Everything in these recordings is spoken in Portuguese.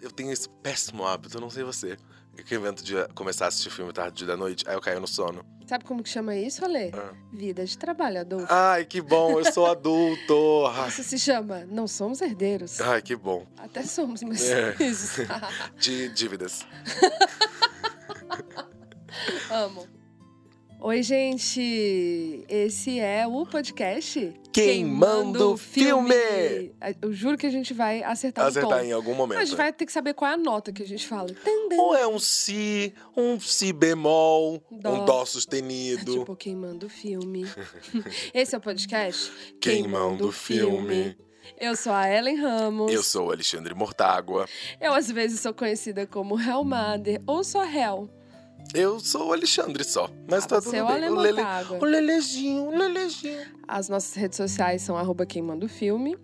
eu tenho esse péssimo hábito, eu não sei você. Que eu invento de começar a assistir filme tarde da noite, aí eu caio no sono. Sabe como que chama isso, Ale? Ah. Vida de trabalhador. Ai, que bom, eu sou adulto. Isso se chama Não Somos Herdeiros. ai, que bom. Até somos, mas É. isso. De dívidas. Amo. Oi, gente! Esse é o podcast Queimando o Filme. Eu juro que a gente vai acertar, o Acertar tom. em algum momento. A gente vai ter que saber qual é a nota que a gente fala. Ou é um si, um si bemol, Dó. um dó sustenido. Tipo, queimando o filme. Esse é o podcast Queimando o filme. Eu sou a Ellen Ramos. Eu sou o Alexandre Mortágua. Eu, às vezes, sou conhecida como Hell Mother ou só Hell. Eu sou o Alexandre só. Mas Ah, tá tudo é o bem. O, Lele, o Lelezinho, o Lelezinho. As nossas redes sociais são arroba queimando filme,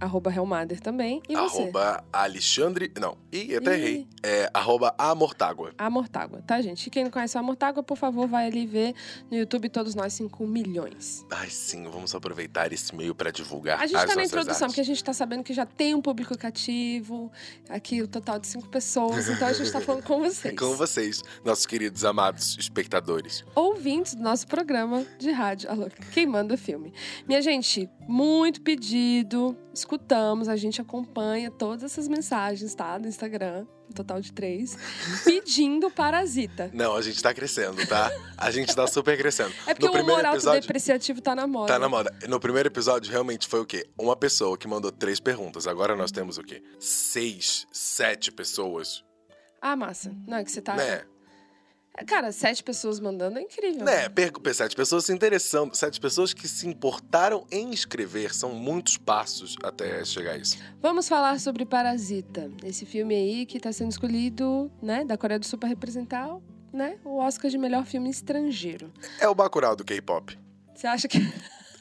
arroba Hellmader também. E você? Arroba Alexandre. Não, ih, até errei. É arroba Amortágua. A Mortágua, tá, gente? E quem não conhece a Mortágua, por favor, vai ali ver no YouTube todos nós 5 milhões. Ai, sim, vamos aproveitar esse meio pra divulgar A gente as tá na introdução, artes. porque a gente tá sabendo que já tem um público cativo, aqui o total de cinco pessoas, então a gente tá falando com vocês. Com vocês, nossos queridos amados espectadores. ouvintes do nosso programa de rádio, alô, Queimando o Filme. Minha gente, muito pedido, escutamos, a gente acompanha todas essas mensagens, tá? Do Instagram, um total de três, pedindo Parasita. Não, a gente tá crescendo, tá? A gente tá super crescendo. É porque no o primeiro humor episódio. autodepreciativo tá na moda. Tá na moda. No primeiro episódio, realmente foi o quê? Uma pessoa que mandou três perguntas. Agora nós temos o quê? Seis, sete pessoas. Ah, massa. Não, é que você tá... Né? Cara, sete pessoas mandando é incrível. Né? Per- Sete pessoas se interessando. Sete pessoas que se importaram em escrever. São muitos passos até chegar a isso. Vamos falar sobre Parasita. Esse filme aí que tá sendo escolhido, né, da Coreia do Sul pra representar, né, o Oscar de melhor filme estrangeiro. É o Bacurau do K-pop. Você acha que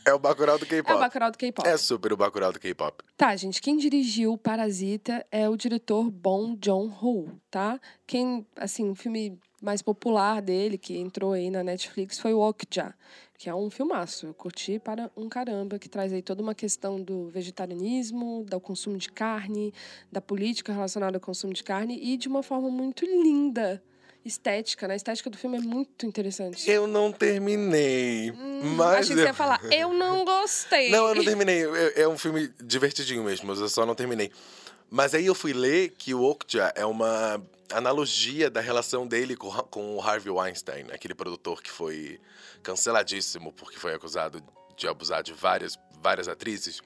É o Bacurau do é o K-pop. Bacurau do K-pop? É super o Bacurau do K-pop. Tá, gente, quem dirigiu Parasita é o diretor Bong Joon-ho, tá? Quem, assim, o filme mais popular dele, que entrou aí na Netflix, foi o Okja, que é um filmaço. Eu curti para um caramba, que traz aí toda uma questão do vegetarianismo, do consumo de carne, da política relacionada ao consumo de carne e de uma forma muito linda. Estética, né? A estética do filme é muito interessante. Eu não terminei. Hum, mas achei que eu... você ia falar, eu não gostei. Não, eu não terminei. É, é um filme divertidinho mesmo, eu só não terminei. Mas aí eu fui ler que o Okja é uma analogia da relação dele com, com o Harvey Weinstein, aquele produtor que foi canceladíssimo porque foi acusado de abusar de várias, várias atrizes.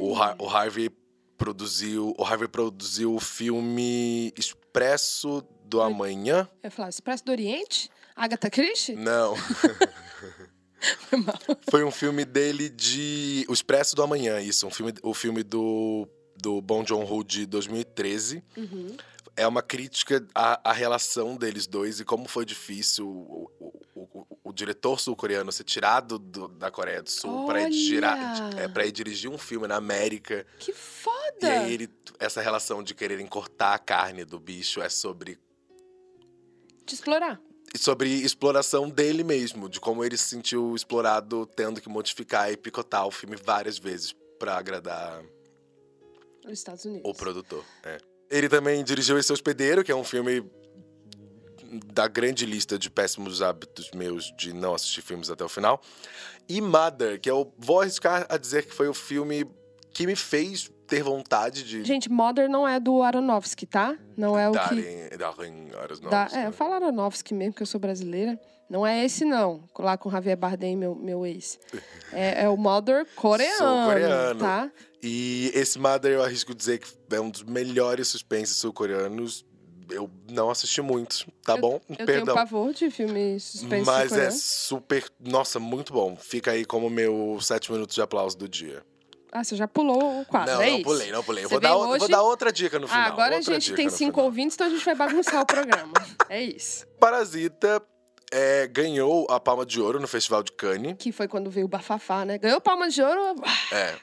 O, o Harvey produziu, o Harvey produziu o filme Expresso do Amanhã. Eu ia falar, Expresso do Oriente? Agatha Christie? Não. Foi mal. Foi um filme dele de. O Expresso do Amanhã, isso. Um filme, o filme do, do Bong Joon-ho de 2013. Uhum. É uma crítica à, à relação deles dois e como foi difícil o, o, o, o- diretor sul-coreano ser tirado do- da Coreia do Sul para ir, é, pra ir dirigir um filme na América. Que foda! E aí ele, essa relação de quererem cortar a carne do bicho é sobre De explorar. sobre exploração dele mesmo, de como ele se sentiu explorado tendo que modificar e picotar o filme várias vezes pra agradar Nos Estados Unidos. o produtor. é. Ele também dirigiu Esse Hospedeiro, que é um filme da grande lista de péssimos hábitos meus de não assistir filmes até o final. E Mother, que eu vou arriscar a dizer que foi o filme que me fez ter vontade de Gente, Mother não é do Aronofsky, tá? Não é o que... darem, darem horas Da... É, né? eu falo Aronofsky mesmo, que eu sou brasileira. Não é esse, não. Lá com Javier Bardem, meu, meu ex. É, é o Mother coreano, coreano. tá? E esse Mother eu arrisco dizer que é um dos melhores suspenses sul-coreanos. Eu não assisti muitos, tá bom? Eu tenho Perdão. pavor de filme suspense Mas é super. Nossa, muito bom. Fica aí como meu sete minutos de aplauso do dia. Ah, você já pulou o quadro, não, é não pulei, não pulei. Eu Vou dar, hoje- vou dar outra dica no final. Ah, agora a gente tem cinco final. ouvintes, então a gente vai bagunçar o programa. É isso. Parasita é, ganhou a Palma de Ouro no Festival de Cannes. Que foi quando veio o Bafafá, né? Ganhou palma de ouro. ah, É,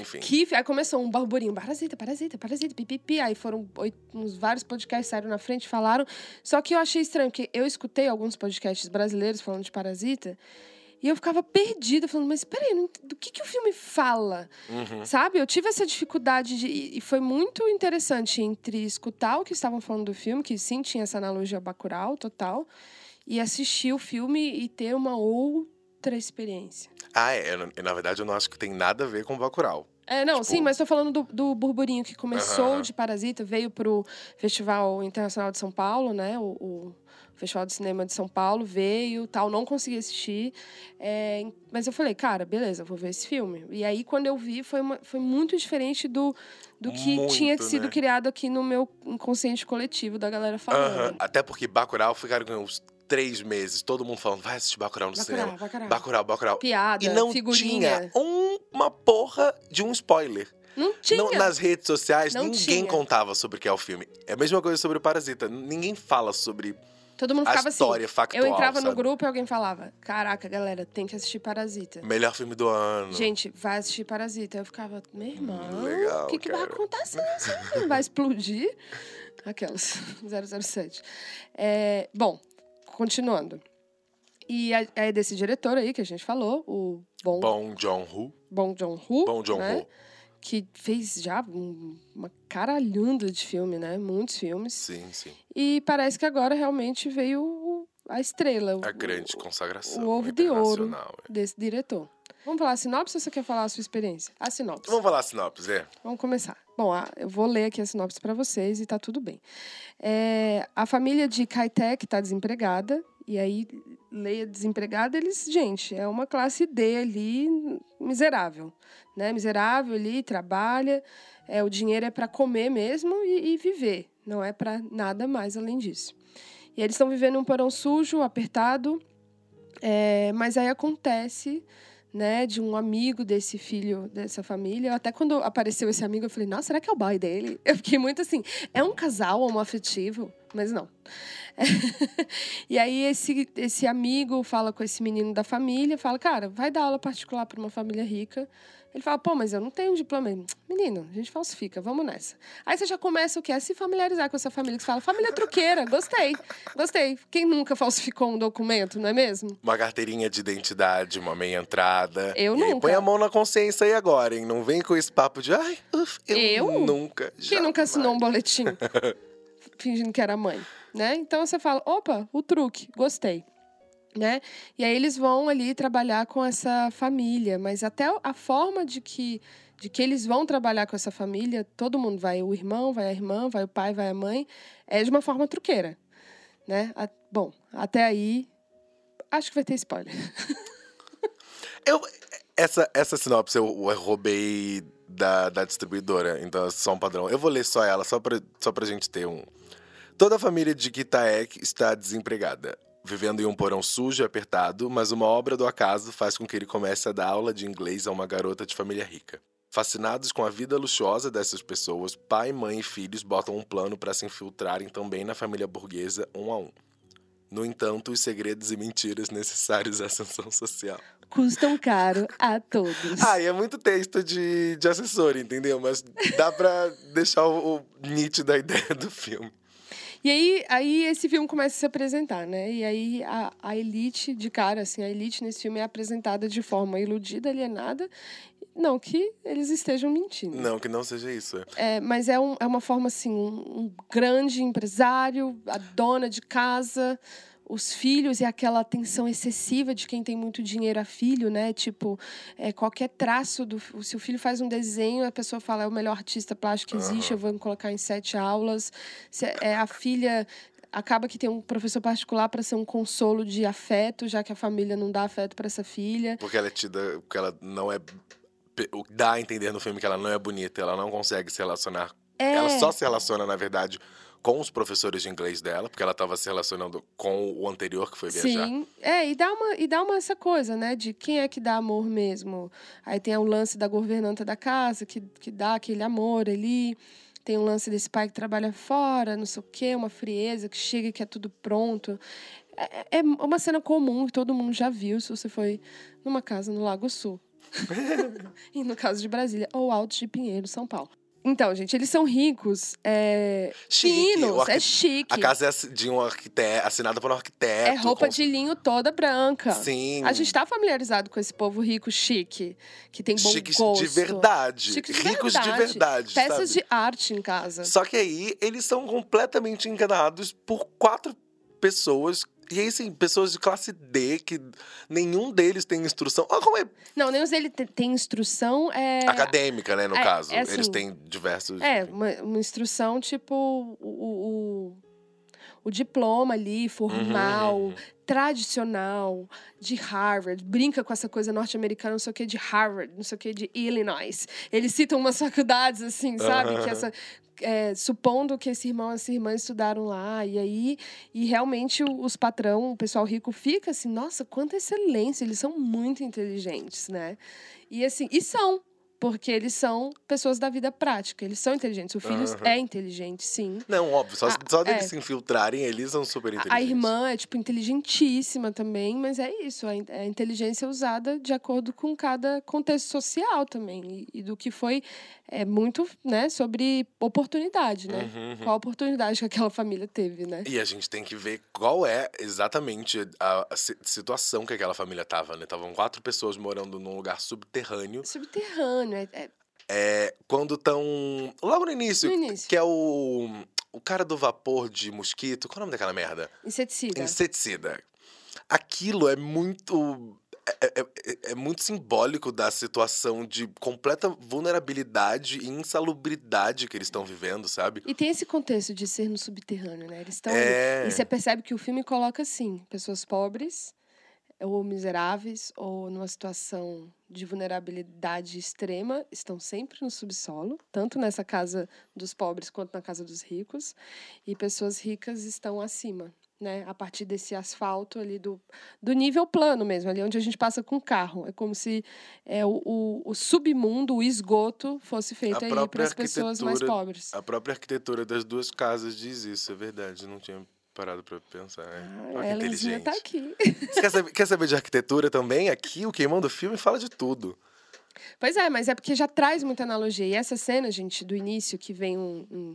enfim. Que aí começou um burburinho, parasita, parasita, parasita, pipipi. Aí foram oito, uns vários podcasts saíram na frente, falaram. Só que eu achei estranho, porque eu escutei alguns podcasts brasileiros falando de parasita. E eu ficava perdida, falando, mas peraí, do que, que o filme fala? Uhum. Sabe? Eu tive essa dificuldade de. E foi muito interessante entre escutar o que estavam falando do filme, que sim tinha essa analogia Bacurau total, e assistir o filme e ter uma outra experiência. Ah, é. eu Na verdade, eu não acho que tem nada a ver com Bacurau. É, não, Tipo- sim, mas tô falando do, do burburinho que começou de Parasita, veio pro Festival Internacional de São Paulo, né? O, o Festival de Cinema de São Paulo veio, tal, não consegui assistir. é, mas eu falei, cara, beleza, vou ver esse filme. E aí, quando eu vi, foi, uma- foi muito diferente do, do que Muito, tinha sido né? criado aqui no meu inconsciente coletivo da galera falando. Até porque Bacurau ficaram com uns três meses, todo mundo falando, vai assistir Bacurau no Bacurau, cinema. Bacurau. Bacurau, Bacurau. Piada, E não figurinha. tinha um- uma porra de um spoiler. Não tinha. Não- nas redes sociais, Não ninguém tinha. contava sobre o que é o filme. É a mesma coisa sobre o Parasita. Ninguém fala sobre Todo mundo a ficava história assim. factual, Eu entrava no sabe? grupo e alguém falava: Caraca, galera, tem que assistir Parasita. Melhor filme do ano. Gente, vai assistir Parasita. Eu ficava, meu irmão, legal, o que, que vai acontecer? Vai explodir? Aquelas, 007. É, bom, continuando. E é é desse diretor aí que a gente falou, o Bong, Bom John Woo. Bong Joon-ho. Bom John né? Que fez já um- uma caralhunda de filme, né? Muitos filmes. Sim, sim. E parece que agora realmente veio a estrela. A o- grande consagração. o ovo de ouro é. desse diretor. Vamos falar a sinopse ou você quer falar a sua experiência? A sinopse. Vamos falar a sinopse, é? Vamos começar. Bom, eu vou ler aqui a sinopse para vocês e tá tudo bem. É, a família de Kaitek está desempregada, e aí, leia desempregada, eles, gente, é uma classe D ali, miserável. Né? Miserável ali, trabalha, é, o dinheiro é para comer mesmo e, e viver, não é para nada mais além disso. E eles estão vivendo um porão sujo, apertado, é, mas aí acontece né, de um amigo desse filho dessa família. Até quando apareceu esse amigo, eu falei, nossa, será que é o boy dele? Eu fiquei muito assim, é um casal homoafetivo? Mas não. e aí esse, esse amigo fala com esse menino da família, fala, cara, vai dar aula particular para uma família rica. Ele fala, pô, mas eu não tenho diploma. Ele, Menino, a gente falsifica, vamos nessa. Aí você já começa o quê? A se familiarizar com essa família, que você fala, família truqueira, gostei, gostei. Quem nunca falsificou um documento, não é mesmo? Uma carteirinha de identidade, uma meia entrada. Eu E aí, nunca. Põe a mão na consciência aí agora, hein? Não vem com esse papo de, ai, uf, eu, Eu? nunca. Quem nunca assinou um jamais." boletim fingindo que era mãe, né? Então você fala, opa, o truque, gostei. Né? E aí eles vão ali trabalhar com essa família, mas até a forma de que de que eles vão trabalhar com essa família, todo mundo vai, o irmão, vai a irmã, vai o pai, vai a mãe, é de uma forma truqueira, né? A- bom, até aí acho que vai ter spoiler. Eu, essa, essa sinopse eu, eu roubei da, da distribuidora, então é só um padrão. Eu vou ler só ela, só pra, só pra gente ter um. Toda a família de Kitaek está desempregada, vivendo em um porão sujo e apertado, mas uma obra do acaso faz com que ele comece a dar aula de inglês a uma garota de família rica. Fascinados com a vida luxuosa dessas pessoas, pai, mãe e filhos botam um plano para se infiltrarem também na família burguesa um a um. No entanto, os segredos e mentiras necessários à ascensão social. Custam caro a todos. Ah, e é muito texto de, de assessor, entendeu? Mas dá pra deixar o, o nítido a ideia do filme. E aí, aí esse filme começa a se apresentar, né? E aí a, a elite, de cara, assim, a elite nesse filme é apresentada de forma iludida, alienada. Não que eles estejam mentindo. Não, que não seja isso. É, mas é, um- é uma forma, assim, um, um grande empresário, a dona de casa, os filhos e aquela atenção excessiva de quem tem muito dinheiro a filho, né? Tipo, é, qualquer traço do. Se o filho faz um desenho, a pessoa fala, é o melhor artista plástico que existe, eu vou colocar em sete aulas. Se, é, a filha acaba que tem um professor particular para ser um consolo de afeto, já que a família não dá afeto para essa filha. Porque ela é tida. Porque ela não é. Dá a entender no filme que ela não é bonita, ela não consegue se relacionar. É, Ela só se relaciona, na verdade, com os professores de inglês dela, porque ela estava se relacionando com o anterior que foi viajar. Sim, é, e dá uma e dá uma essa coisa, né, de quem é que dá amor mesmo. Aí tem o lance da governanta da casa que, que dá aquele amor ali. Tem o lance desse pai que trabalha fora, não sei o quê, uma frieza que chega e que é tudo pronto. É, é uma cena comum que todo mundo já viu se você foi numa casa no Lago Sul. e no caso de Brasília, ou Alto de Pinheiro, São Paulo. Então, gente, eles são ricos, é, Chique, finos, o arqui- é chique. A casa é de um arquiteto, assinada por um arquiteto. é roupa com- de linho toda branca. Sim. A gente tá familiarizado com esse povo rico, chique, que tem bom Chiques gosto. de verdade. Chiques de Ricos de verdade. verdade. Peças sabe? de arte em casa. Só que aí eles são completamente enganados por quatro pessoas. E aí, assim, pessoas de classe D, que nenhum deles tem instrução. Olha como é Não, ele te- tem instrução. É, acadêmica, né, no é- caso. é assim, eles têm diversos. É, uma, uma instrução tipo o, o, o, diploma ali, formal, Uhum, uhum. tradicional, de Harvard. Brinca com essa coisa norte-americana, não sei o que, de Harvard, não sei o que, de Illinois. Eles citam umas faculdades, assim, sabe? Aham. Que essa. É, supondo que esse irmão e essa irmã estudaram lá, e aí, e realmente os patrão, o pessoal rico, fica assim, nossa, quanta excelência, eles são muito inteligentes, né? E assim, e são, porque eles são pessoas da vida prática, eles são inteligentes. O filho Aham. é inteligente, sim. Não, óbvio, só, A- só deles é. se infiltrarem, eles são super inteligentes. A irmã é, tipo, inteligentíssima também, mas é isso, a in- a inteligência usada de acordo com cada contexto social também, e, e do que foi é, muito, né, sobre oportunidade, né? Uhum, uhum. Qual a oportunidade que aquela família teve, né? E a gente tem que ver qual é exatamente a, a si- situação que aquela família tava, né? Estavam quatro pessoas morando num lugar subterrâneo. Subterrâneo, é, é- É, quando estão. Logo no início, No início. que é o. O cara do vapor de mosquito. Qual é o nome daquela merda? inseticida. Inseticida. Aquilo é muito. É, é- é- é muito simbólico da situação de completa vulnerabilidade e insalubridade que eles estão vivendo, sabe? E tem esse contexto de ser no subterrâneo, né? Eles estão É. ali. E você percebe que o filme coloca assim: pessoas pobres, ou miseráveis, ou numa situação de vulnerabilidade extrema, estão sempre no subsolo, tanto nessa casa dos pobres quanto na casa dos ricos, e pessoas ricas estão acima. Né, a partir desse asfalto ali do, do nível plano mesmo, ali onde a gente passa com o carro. É como se é, o, o, o submundo, o esgoto, fosse feito aí para as pessoas mais pobres. A própria arquitetura das duas casas diz isso, é verdade. Não tinha parado pra pensar. É. Ah, Olha que Ellenzinha inteligente. tá aqui. Você quer saber, quer saber de arquitetura também? Aqui, o Queimando Filme fala de tudo. Pois é, mas é porque já traz muita analogia. E essa cena, gente, do início, que vem um. um-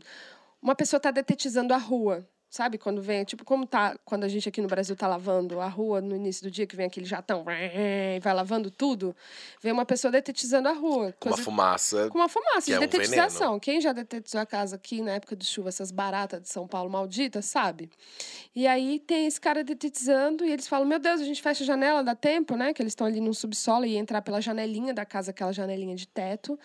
uma pessoa tá detetizando a rua. Sabe? Quando vem, tipo, como tá quando a gente aqui no Brasil tá lavando a rua no início do dia, que vem aquele jatão e vai lavando tudo, vem uma pessoa detetizando a rua. Com uma fumaça. com uma fumaça de é um detetização. Quem já detetizou a casa aqui na época de chuva, essas baratas de São Paulo malditas, sabe? E aí tem esse cara detetizando e eles falam: Meu Deus, a gente fecha a janela, dá tempo, né? Que eles estão ali no subsolo e entrar pela janelinha da casa, aquela janelinha de teto.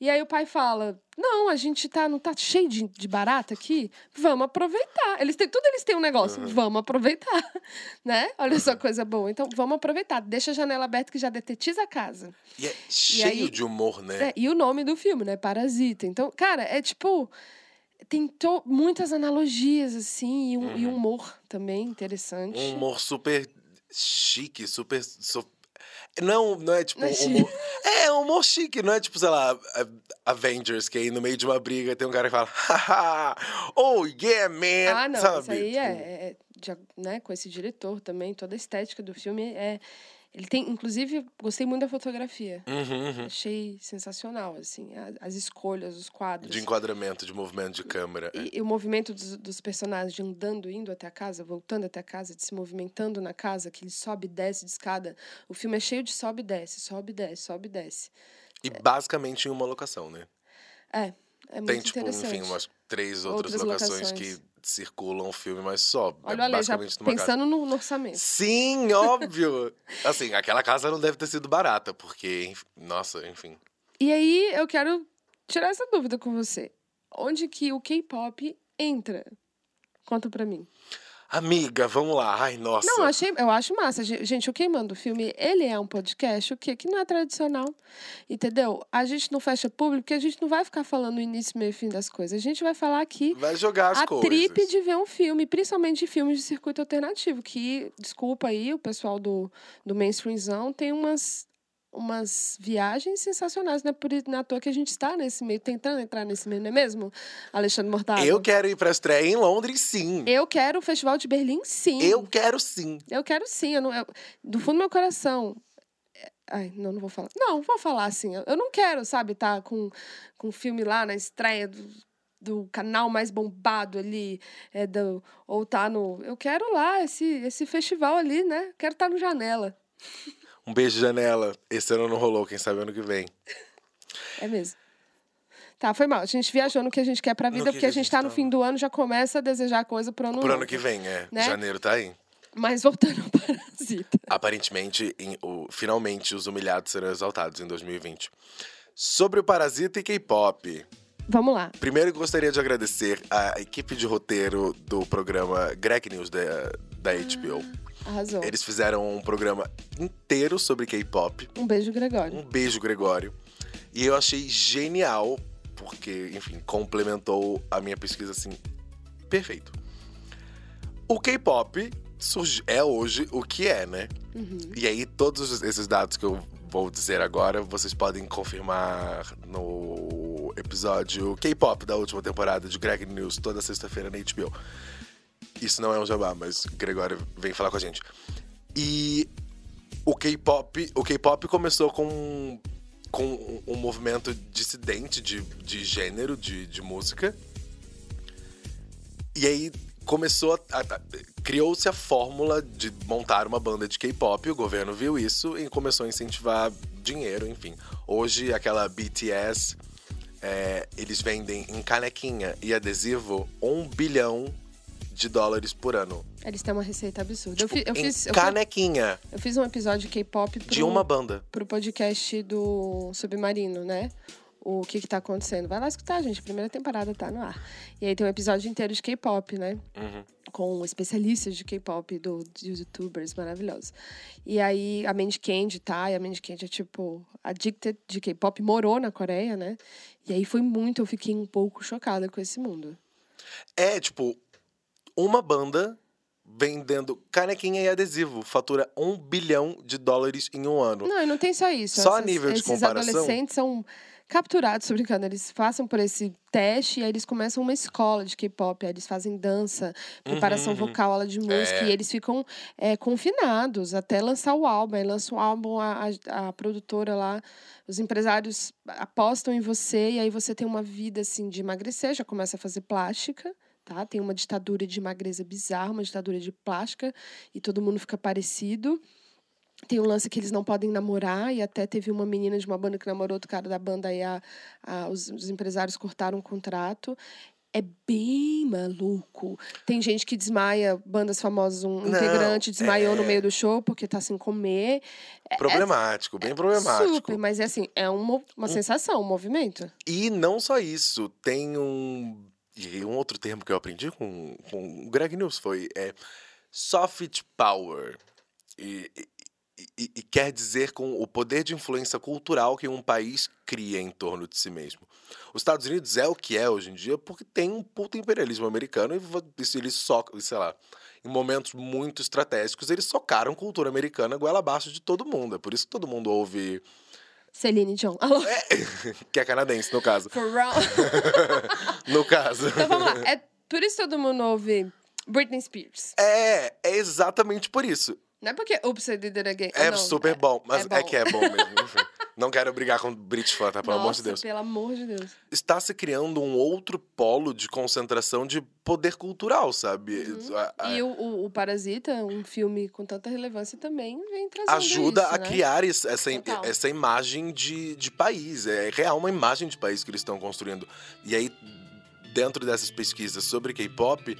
E aí o pai fala: Não, a gente tá, não tá cheio de, de barata aqui? Vamos aproveitar. Eles têm, tudo eles têm um negócio, vamos aproveitar. Né? Olha só coisa boa. Então, vamos aproveitar. Deixa a janela aberta que já detetiza a casa. E é cheio aí- de humor, né? É, e o nome do filme, né? Parasita. Então, cara, é tipo. Tem to- muitas analogias, assim, e um, e um humor também interessante. Um humor super chique, super. so- Não, não é tipo é um humor. É, um humor chique, não é tipo, sei lá, Avengers, que aí no meio de uma briga tem um cara que fala, haha, oh yeah, man. ah, não, sabe? isso aí Tipo, é, é a- né, com esse diretor também, toda a estética do filme é. Ele tem, inclusive, gostei muito da fotografia. uhum, uhum. Achei sensacional, assim, as escolhas, os quadros. De enquadramento, de movimento de câmera. é. E, e o movimento dos, dos personagens de andando, indo até a casa, voltando até a casa, de se movimentando na casa, que ele sobe e desce de escada. O filme é cheio de sobe e desce, sobe e desce, sobe e desce. E basicamente em uma locação, né? É, é muito Tem, tipo, enfim, umas três outras, Outras locações, locações. que circulam o filme, mas só. Olha é Ale, já basicamente casa. pensando no, no orçamento. Sim, óbvio! assim, aquela casa não deve ter sido barata, porque, nossa, enfim. E aí, eu quero tirar essa dúvida com você. Onde que o K-pop entra? Conta pra mim. Amiga, vamos lá. Ai, nossa. Não, achei, eu acho massa. Ge- Gente, o Queimando o Filme, ele é um podcast, o quê? Que não é tradicional, entendeu? A gente não fecha público, porque a gente não vai ficar falando o início, meio e fim das coisas. A gente vai falar aqui Vai jogar as a coisas. trip de ver um filme, principalmente de filmes de circuito alternativo, que, desculpa aí, o pessoal do, do mainstreamzão tem umas, umas viagens sensacionais, né? Por na toa que a gente está nesse meio, tentando entrar nesse meio, não é mesmo, Alexandre Mortado? Eu quero ir pra estreia em Londres, sim. Eu quero o Festival de Berlim, sim. Eu quero sim. Eu quero sim. Eu não, eu- do fundo do meu coração. é, Ai, não, não vou falar. Não, vou falar assim. Eu eu não quero, sabe, tá com, com filme lá na estreia do, do canal mais bombado ali. É, do, ou tá no. Eu quero lá esse, esse festival ali, né? Quero estar no janela. Um beijo, Janela. Esse ano não rolou, quem sabe ano que vem. É mesmo. Tá, foi mal. A gente viajou no que a gente quer pra vida, que porque que a gente tá no tá? fim do ano, já começa a desejar coisa pro ano Pro ano novo. que vem, é. Né? Janeiro tá aí. Mas voltando ao Parasita. Aparentemente, em- o- finalmente, os humilhados serão exaltados em 2020. Sobre o Parasita e K-pop. Vamos lá. Primeiro, eu gostaria de agradecer a equipe de roteiro do programa Greg News da, da HBO. Arrasou. Eles fizeram um programa inteiro sobre K-pop. Um beijo, Gregório. Um beijo, Gregório. E eu achei genial, porque, enfim, complementou a minha pesquisa assim, perfeito. O K-pop é hoje o que é, né? Uhum. E aí, todos esses dados que eu vou dizer agora, vocês podem confirmar no episódio K-pop da última temporada de Greg News, toda sexta-feira na HBO. Isso não é um jabá, mas Gregório vem falar com a gente. E o K-pop, o K-pop começou com, com um- um movimento dissidente de, de gênero, de, de música. E aí começou a, a- criou-se a fórmula de montar uma banda de K-pop, o governo viu isso e começou a incentivar dinheiro, enfim. Hoje aquela BTS é, eles vendem em canequinha e adesivo um bilhão de dólares por ano. Eles têm uma receita absurda. eu, Tipo, fi- eu em fiz, eu, canequinha eu fiz um episódio de K-pop de uma banda. pro podcast do Submarino, né? O que que tá acontecendo. Vai lá escutar, gente. A primeira temporada tá no ar. E aí tem um episódio inteiro de K-pop, né? Uhum. com especialistas de K-pop, do, de youtubers maravilhosos. E aí a Mandy Candy, tá? E a Mandy Candy é tipo addicted de K-pop, morou na Coreia, né? E aí foi muito, eu fiquei um pouco chocada com esse mundo. É, tipo, uma banda vendendo canequinha e adesivo. Fatura um bilhão de dólares em um ano. Não, e não tem só isso. Só a nível de esses comparação? adolescentes são capturados, tô brincando, eles passam por esse teste e aí eles começam uma escola de K-pop, eles fazem dança, preparação uhum. vocal, aula de música, É. e eles ficam é, confinados até lançar o álbum. Aí lança o álbum, a, a, a produtora lá, os empresários apostam em você e aí você tem uma vida assim de emagrecer, já começa a fazer plástica. Tá? Tem uma ditadura de magreza bizarra, uma ditadura de plástica, e todo mundo fica parecido. Tem um lance que eles não podem namorar, e até teve uma menina de uma banda que namorou outro cara da banda, e a, a- os, os empresários cortaram o contrato. É bem maluco. Tem gente que desmaia, bandas famosas, um Não, integrante desmaiou no é- meio do show porque tá sem comer. Problemático, bem problemático. Super, mas é assim, é uma, uma sensação, um movimento. E não só isso, tem um. E um outro termo que eu aprendi com, com o Greg News foi é, soft power. E, e- e- quer dizer com o poder de influência cultural que um país cria em torno de si mesmo. Os Estados Unidos é o que é hoje em dia porque tem um puto imperialismo americano e eles socam, sei lá, em momentos muito estratégicos, eles socaram cultura americana goela abaixo de todo mundo. É por isso que todo mundo ouve. Celine John. Alô? que é canadense, no caso. Pharrell. No caso. Então vamos lá. É por isso que todo mundo ouve Britney Spears. É, é exatamente por isso. Não é porque Oops, I Did It Again. Ah, É não, super bom, mas é, bom. que é bom mesmo. Não quero brigar com Brit fã, tá? Pelo amor de Nossa, Deus. pelo amor de Deus. Está se criando um outro polo de concentração de poder cultural, sabe? A- a- Uhum. E o, o, o Parasita, um filme com tanta relevância, também vem trazendo ajuda isso, a né? criar es- essa, Total. essa imagem de, de país. É real uma imagem de país que eles estão construindo. E aí, dentro dessas pesquisas sobre K-pop,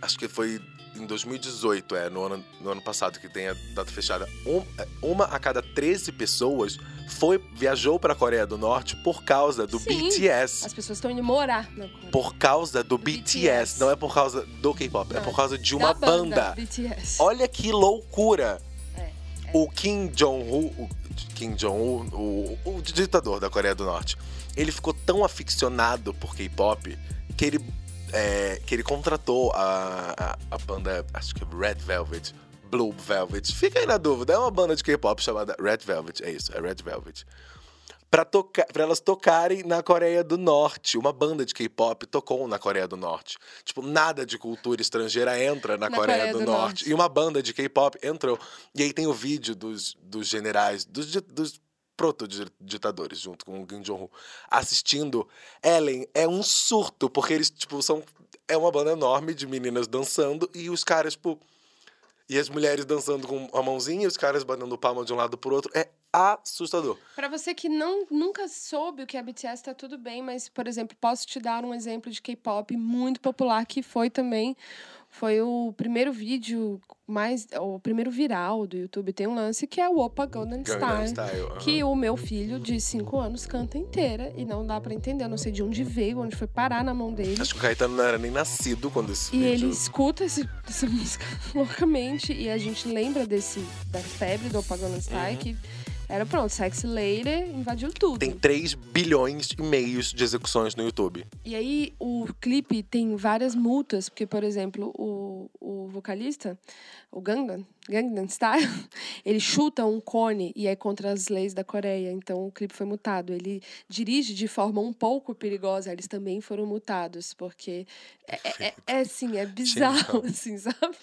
acho que foi em 2018, é, no ano, no ano passado, que tem a data fechada, um- é, uma a cada 13 pessoas foi viajou para a Coreia do Norte por causa do Sim. BTS. As pessoas estão indo morar na Coreia. Por causa do BTS. BTS. Não é por causa do K-pop, é por causa de uma banda, banda. BTS. Olha que loucura! É, O Kim Jong-un, Kim Jong-un, o, o ditador da Coreia do Norte, ele ficou tão aficionado por K-pop que ele, é, que ele contratou a, a, a banda, acho que é Red Velvet, Blue Velvet. Fica aí na dúvida, é uma banda de K-pop chamada Red Velvet, é isso, é Red Velvet. pra, pra elas tocarem na Coreia do Norte. Uma banda de K-pop tocou na Coreia do Norte. Tipo, nada de cultura estrangeira entra na, Na Coreia, Coreia do, do Norte. Norte. E uma banda de K-pop entrou. E aí tem o vídeo dos, dos generais, dos, dos proto-ditadores, junto com o Kim Jong-un, assistindo. Ellen, é um surto, porque eles, tipo, são. É uma banda enorme de meninas dançando e os caras, tipo. E as mulheres dançando com a mãozinha, e os caras batendo palma de um lado pro outro. É assustador. Pra você que não, nunca soube o que é BTS, tá tudo bem, mas, por exemplo, posso te dar um exemplo de K-pop muito popular que foi também. Foi o primeiro vídeo mais. O primeiro viral do YouTube. Tem um lance que é o Opa Gangnam Gangnam Style. Style. aham. Que o meu filho de 5 anos canta inteira e não dá pra entender. Eu não sei de onde veio, onde foi parar na mão dele. Acho que o Caetano não era nem nascido quando esse E vídeo... ele escuta esse- essa música loucamente e a gente lembra desse da febre do Opa Gangnam Style que era pronto, Sexy Lady invadiu tudo. Tem 3 bilhões e meios de execuções no YouTube. E aí o clipe tem várias multas, porque por exemplo, o, o vocalista, o Gangnam, Gangnam Style, ele chuta um cone e é contra as leis da Coreia, então o clipe foi multado. Ele dirige de forma um pouco perigosa, eles também foram multados, porque é, é, é, é, assim, é bizarro, assim, sabe?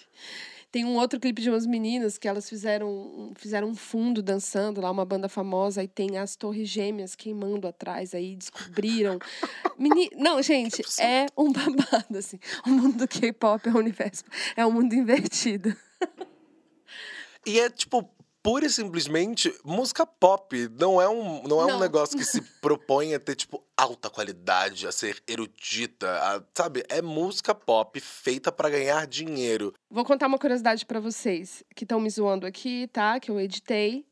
Tem um outro clipe de umas meninas que elas fizeram, um- fizeram um fundo dançando lá, uma banda famosa, e tem as torres gêmeas queimando atrás, aí descobriram. Meni... Não, gente, é um babado, assim. O mundo do K-pop é um universo, é um mundo invertido. E é, tipo, pura e simplesmente música pop. Não é um, não é um Não. negócio que se propõe a ter, tipo, alta qualidade, a ser erudita, a- sabe? É música pop feita pra ganhar dinheiro. Vou contar uma curiosidade pra vocês que estão me zoando aqui, tá? Que eu editei,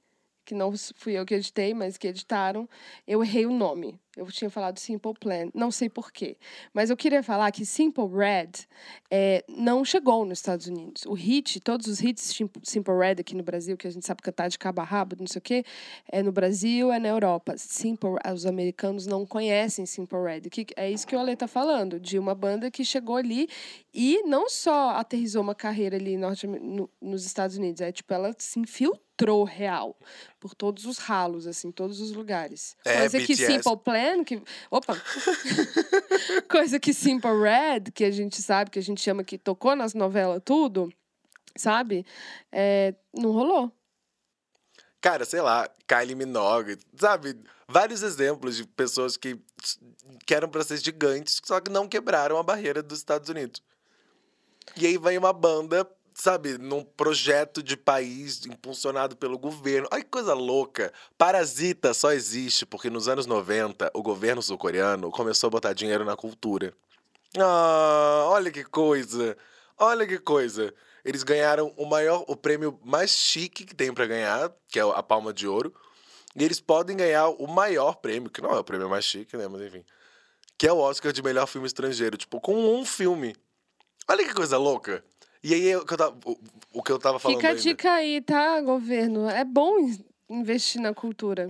que não fui eu que editei, mas que editaram. Eu errei o nome. Eu tinha falado Simple Plan, não sei porquê. Mas eu queria falar que Simple Red é, não chegou nos Estados Unidos. O hit, todos os hits Sim- Simple Red aqui no Brasil, que a gente sabe cantar de cabo a rabo, não sei o quê, é no Brasil, é na Europa. Simple, os americanos não conhecem Simple Red. Que, é isso que o Ale tá falando, de uma banda que chegou ali e não só aterrizou uma carreira ali norte, no- nos Estados Unidos, é tipo, ela se infiltrou real por todos os ralos, assim, todos os lugares. É, Coisa que BTS. Simple Plan, que. Opa! Coisa que Simple Red, que a gente sabe, que a gente chama que tocou nas novelas tudo, sabe? É, não rolou. Cara, sei lá, Kylie Minogue, sabe? Vários exemplos de pessoas que, que eram pra ser gigantes, só que não quebraram a barreira dos Estados Unidos. E aí vem uma banda, sabe, num projeto de país impulsionado pelo governo. Ai, que coisa louca! Parasita só existe porque nos anos 90 o governo sul-coreano começou a botar dinheiro na cultura. Ah, olha que coisa! Olha que coisa! Eles ganharam o maior, o prêmio mais chique que tem pra ganhar, que é a Palma de Ouro. E eles podem ganhar o maior prêmio, que não é o prêmio mais chique, né? Mas enfim. Que é o Oscar de melhor filme estrangeiro. Tipo, com um filme. Olha que coisa louca. E aí, o que eu tava, o, o que eu tava falando Fica a ainda. dica aí, tá, governo? É bom in- investir na cultura.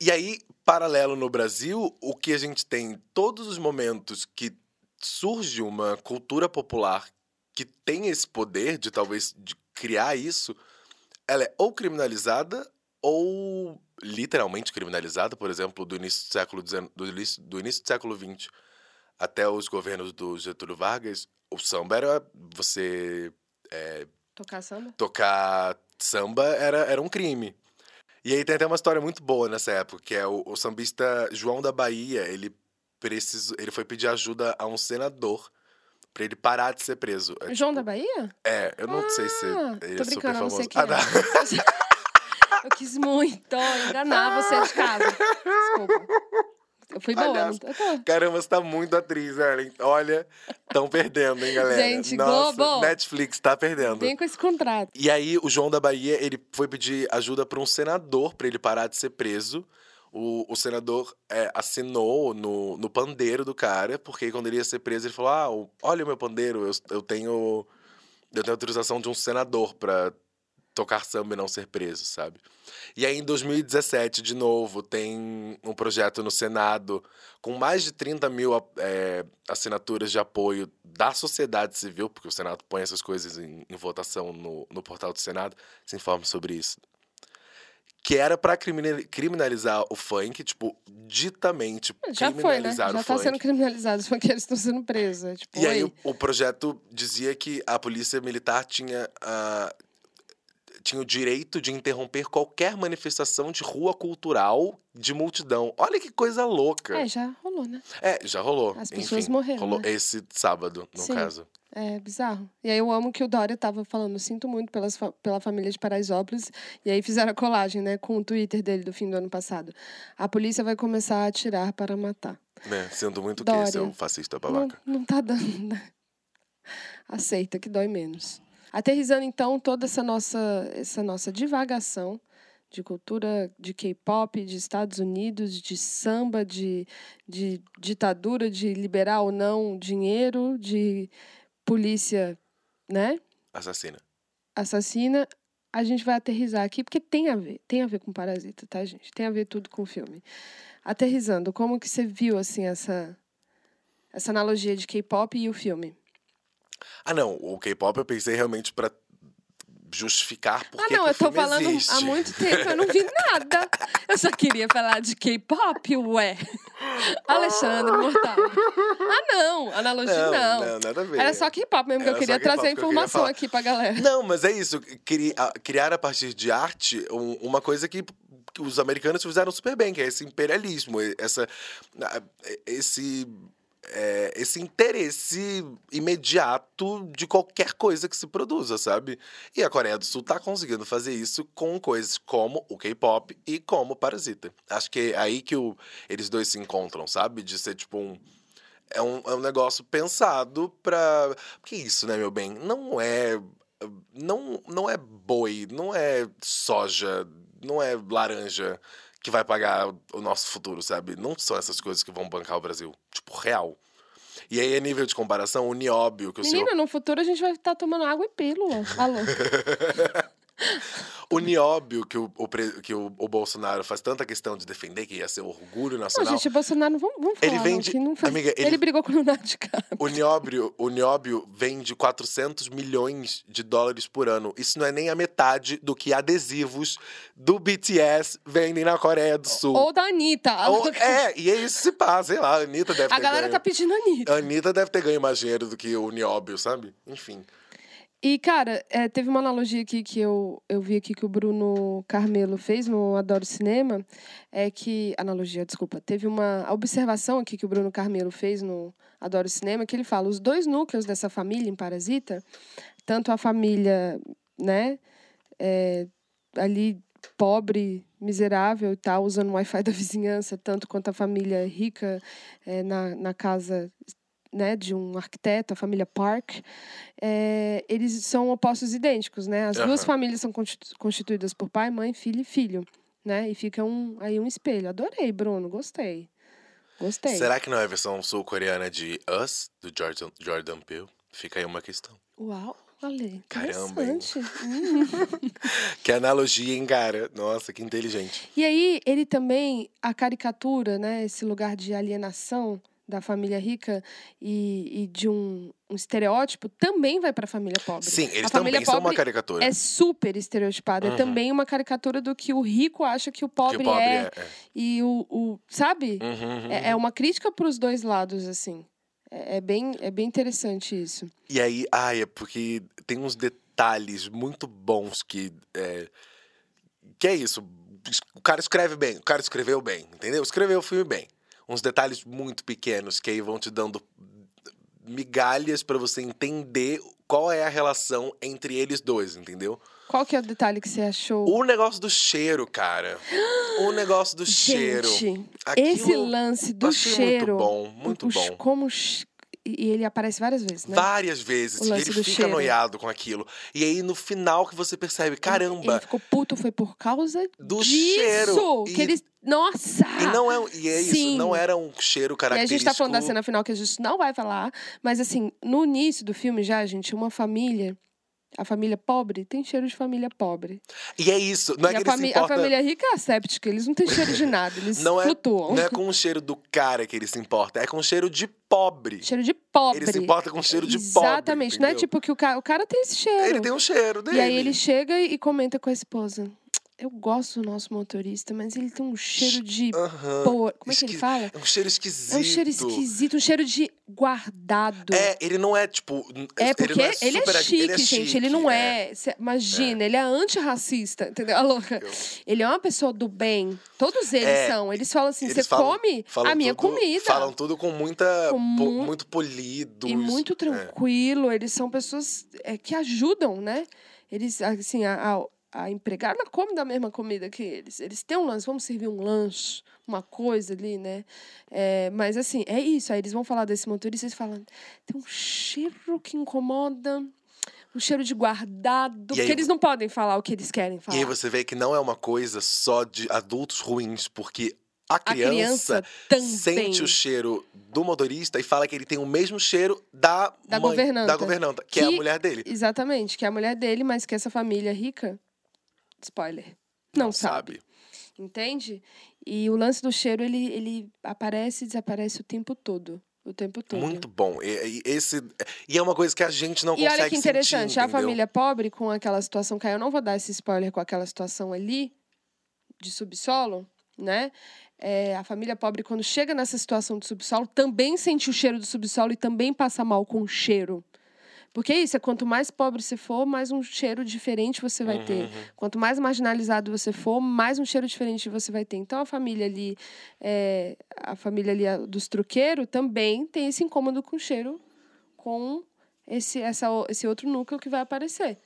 E aí, paralelo no Brasil, o que a gente tem todos os momentos que surge uma cultura popular que tem esse poder de talvez de criar isso, ela é ou criminalizada ou literalmente criminalizada, por exemplo, do início do século XIX, do início, do início do século XX até os governos do Getúlio Vargas, o samba era você Tocar samba? tocar samba era, era um crime. E aí tem até uma história muito boa nessa época, que é o, o sambista João da Bahia, ele precisou, ele foi pedir ajuda a um senador pra ele parar de ser preso. É, João tipo, da Bahia? É, eu não sei se Ah, ele é super eu não famoso. sei quem Ah, tá. é. Eu quis muito enganar você de casa. Desculpa. Fui boa. Não- Eu tô. Caramba, você tá muito atriz, Ellen. Olha, estão perdendo, hein, galera? Gente, Nossa, Globo. Netflix tá perdendo. Vem com esse contrato. E aí, o João da Bahia, ele foi pedir ajuda para um senador para ele parar de ser preso. O, o senador é, assinou no, no pandeiro do cara, porque quando ele ia ser preso, ele falou: Ah, olha o meu pandeiro, eu, eu tenho. Eu tenho autorização de um senador para tocar samba e não ser preso, sabe? E aí, em 2017, de novo, tem um projeto no Senado com mais de 30 mil é, assinaturas de apoio da sociedade civil, porque o Senado põe essas coisas em, em votação no, no portal do Senado, se informe sobre isso. que era pra criminalizar o funk, tipo, ditamente Já foi, né? criminalizar Já o tá funk. sendo criminalizado, os funkeiros estão sendo presos. é Tipo, E aí o, o projeto dizia que a polícia militar tinha, ah, tinha o direito de interromper qualquer manifestação de rua cultural de multidão. Olha que coisa louca. É, já rolou, né? É, já rolou. As pessoas Enfim, morreram, Rolou né? esse sábado, no Sim. caso. É bizarro. E aí eu amo que o Dória tava falando, sinto muito pelas fa- pela família de Paraisópolis. E aí fizeram a colagem, né, com o Twitter dele do fim do ano passado. A polícia vai começar a atirar para matar. Né? Sendo muito Dória. que, seu fascista Não, babaca. não tá dando, né? Aceita, que dói menos. Aterrizando, então, toda essa nossa, essa nossa divagação de cultura de K-pop, de Estados Unidos, de samba, de, de ditadura, de liberar ou não dinheiro, de polícia, né? Assassina. assassina, a gente vai aterrizar aqui, porque tem a ver, tem a ver com Parasita, tá, gente? Tem a ver tudo com o filme. Aterrizando, como que você viu, assim, essa, essa analogia de K-pop e o filme? Ah, não. O K-pop eu pensei realmente pra justificar porque ah, não, eu tô falando existe. há muito tempo, eu não vi nada. Eu só queria falar de K-pop, ué. Alexandre Mortal. Ah, não, analogia Não, não. não, nada a ver. Era só K-pop mesmo, que eu queria trazer a queria informação falar. aqui pra galera. Não, mas é isso. Criar a partir de arte um- uma coisa que, os americanos fizeram super bem, que é esse imperialismo, essa, esse, é, esse interesse imediato de qualquer coisa que se produza, sabe? E a Coreia do Sul tá conseguindo fazer isso com coisas como o K-pop e como Parasita. Acho que é aí que o- eles dois se encontram, sabe? De ser tipo um. É um, é um negócio pensado pra. Porque isso, né, meu bem? Não é. Não, não é boi, não é soja, não é laranja que vai pagar o nosso futuro, sabe? Não são essas coisas que vão bancar o Brasil. Tipo, real. E aí, a nível de comparação, o nióbio que o senhor. Menina, no futuro a gente vai estar tomando água e pílula. Alô. O nióbio que, o, o que o, o Bolsonaro faz tanta questão de defender, que ia ser orgulho Não, nacional. gente, o Bolsonaro, vamos, vamos Ele falar, vem não, de- que não faz... amiga, ele... ele- brigou com o Leonardo DiCaprio. O nióbio, o nióbio vende 400 milhões de dólares por ano. Isso não é nem a metade do que adesivos do BTS vendem na Coreia do Sul. Ou da Anitta. A, Ou- é, e é isso se passa, sei lá, a Anitta deve a ter galera ganho. tá pedindo Anitta. A Anitta deve ter ganho mais dinheiro do que o nióbio, sabe? Enfim. E, cara, é, teve uma analogia aqui que eu, eu vi aqui que o Bruno Carmelo fez no Adoro Cinema. É que. Analogia, desculpa. Teve uma observação aqui que o Bruno Carmelo fez no Adoro Cinema, que ele fala: os dois núcleos dessa família em Parasita, tanto a família, né, é, ali pobre, miserável e tal, usando o Wi-Fi da vizinhança, tanto quanto a família rica é, na, na casa né, de um arquiteto, a família Park, é, eles são opostos idênticos, né? As duas Aham. famílias são constitu- constituídas por pai, mãe, filho e filho, né? E fica um, aí um espelho. Adorei, Bruno, gostei. Gostei. Será que não é a versão sul-coreana de Us, do Jordan, Jordan Peele? Fica aí uma questão. Uau, olha, Caramba. Que analogia, hein, cara? Nossa, que inteligente. E aí, ele também, a caricatura, né? Esse lugar de alienação da família rica e, e de um, um estereótipo também vai para a família pobre. Sim, eles a família também são uma pobre caricatura. é super estereotipada. É Uhum. também uma caricatura do que o rico acha que o que pobre, o pobre é. é. é. E o, o sabe? Uhum, uhum. É, é uma crítica para os dois lados, assim. É, é bem, é bem interessante isso. E aí, ai, é porque tem uns detalhes muito bons que. É, que é isso. O cara escreve bem, o cara escreveu bem, entendeu? Escreveu o filme bem. Uns detalhes muito pequenos que aí vão te dando migalhas pra você entender qual é a relação entre eles dois, entendeu? Qual que é o detalhe que você achou? O negócio do cheiro, cara. O negócio do cheiro. Gente, Aquilo esse lance do achei cheiro. Muito bom, muito bom. Como. E ele aparece várias vezes, né? Várias vezes. E ele fica cheiro. noiado com aquilo. E aí, no final, que você percebe, Ele caramba, ficou puto, foi por causa do disso. cheiro. Que E- eles. Nossa! E não é, e é isso, Sim. não era um cheiro E a característico. gente tá falando da cena final que a gente não vai falar. Mas assim, no início do filme já, gente, uma família. A família pobre tem cheiro de família pobre. E é isso, não é e que a, fami- importa... a família rica é asséptica, eles não têm cheiro de nada, eles Não é, flutuam. não é com o cheiro do cara que ele se importa, é com o cheiro de pobre. Cheiro de pobre. Ele se importa com o cheiro de pobre. Exatamente. Não é tipo que o cara, o cara tem esse cheiro. Ele tem um cheiro dele. E aí ele chega e comenta com a esposa. Eu gosto do nosso motorista, mas ele tem um cheiro de. Aham. Por... Como é que ele fala? É um cheiro esquisito. É um cheiro esquisito, um cheiro de guardado. É, ele não é tipo. É, ele porque não é ele é, super chique, ele é gente. chique, ele não é. cê- imagina, ele é antirracista, entendeu? A louca. Eu- Ele é uma pessoa do bem. Todos eles É, são. Eles falam assim: você come falam a minha tudo- comida. Falam tudo com muita. Com po- mu- muito polido. E muito tranquilo. Eles são pessoas é, que ajudam, né? Eles, assim, a, a, a empregada come da mesma comida que eles. Eles têm um lance, vamos servir um lanche, uma coisa ali, né? É, mas, assim, é isso. Aí eles vão falar desse motorista e falam: tem um cheiro que incomoda. Um cheiro de guardado. E Porque aí- eles não podem falar o que eles querem E falar. aí você vê que não é uma coisa só de adultos ruins, porque a a criança, criança também. sente o cheiro do motorista e fala que ele tem o mesmo cheiro da, Da mãe, governanta. da governanta, que, é a Que- mulher dele. Exatamente, que é a mulher dele, mas que essa família rica. Spoiler. Não, sabe. Entende? E o lance do cheiro, ele, ele aparece e desaparece o tempo todo. O tempo todo. Muito bom. E, e esse, e é uma coisa que a gente não E consegue olha que interessante, sentir, a família pobre com aquela situação, que eu não vou dar esse spoiler com aquela situação ali, de subsolo, né? É, a família pobre, quando chega nessa situação de subsolo, também sente o cheiro do subsolo e também passa mal com o cheiro. Porque é isso, é quanto mais pobre você for, mais um cheiro diferente você vai ter. Uhum. Quanto mais marginalizado você for, mais um cheiro diferente você vai ter. Então a família ali, é, a família ali dos truqueiros também tem esse incômodo com o cheiro, com esse, essa, esse outro núcleo que vai aparecer.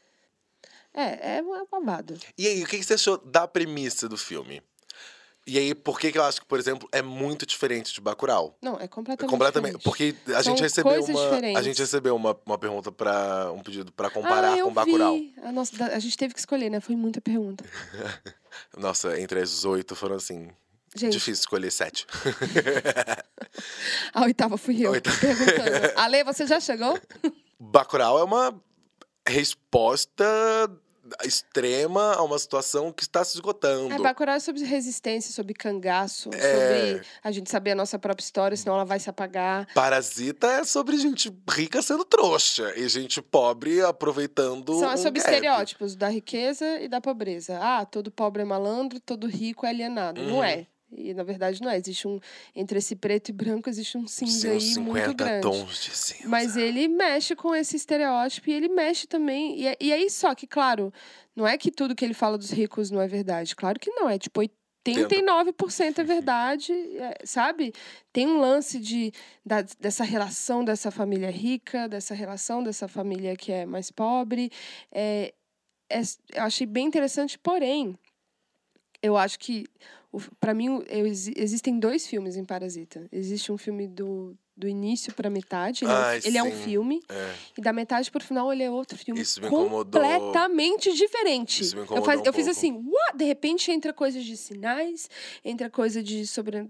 É, é uma babado. E aí, o que que você achou da premissa do filme? E aí, por que, que eu acho que, por exemplo, é muito diferente de Bacurau? Não, é completamente. Completamente. diferente. Porque a São gente recebeu uma. A gente recebeu uma, uma pergunta para um pedido pra comparar ah, eu com Bacurau. Vi. A, nossa, da- a gente teve que escolher, né? Foi muita pergunta. Nossa, entre as oito foram assim. Gente, Difícil escolher sete. a oitava fui eu A oitava. perguntando. Ale, você já chegou? Bacurau é uma resposta extrema a uma situação que está se esgotando. É, Bacurau é sobre resistência, sobre cangaço, É. sobre a gente saber a nossa própria história, senão ela vai se apagar. Parasita é sobre gente rica sendo trouxa e gente pobre aproveitando. São é um sobre gap. estereótipos da riqueza e da pobreza. Ah, todo pobre é malandro, todo rico é alienado. Não Uhum. é. E na verdade não é. Existe um. Entre esse preto e branco existe um cinza aí 50 muito grande. tons de cinza. Mas ele mexe com esse estereótipo e ele mexe também. E, é- e aí, só que, claro, não é que tudo que ele fala dos ricos não é verdade. Claro que não. É tipo 89% é verdade, é, sabe? Tem um lance de, da- dessa relação dessa família rica, dessa relação dessa família que é mais pobre. É, é- eu achei bem interessante, porém, eu acho que, para mim, eu- exi- existem dois filmes em Parasita. Existe um filme do, do início para metade, ele, é, um, Ai, ele é um filme, É. e da metade pro final ele é outro filme Isso me incomodou. completamente diferente. Isso me eu, incomodou faz, um eu fiz assim, what? De repente entra coisas de sinais, entra coisa de sobre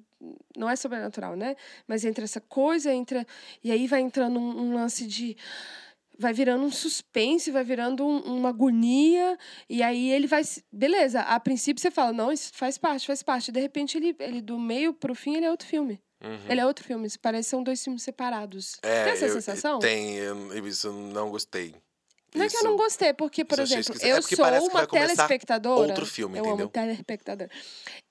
não é sobrenatural, né? Mas entra essa coisa, entra e aí vai entrando um, um lance de vai virando um suspense, vai virando um- uma agonia, e aí ele vai. Beleza, a princípio você fala, não, isso faz parte, faz parte. De repente, ele, ele do meio pro fim, ele é outro filme. Uhum. Ele é outro filme. Parece que são dois filmes separados. É, Tem essa eu- sensação? Tem, eu, isso eu não gostei. Não é que eu Isso- não gostei, porque, por isso eu exemplo. É eu porque sou uma telespectadora. outro filme, eu entendeu? amo telespectadora.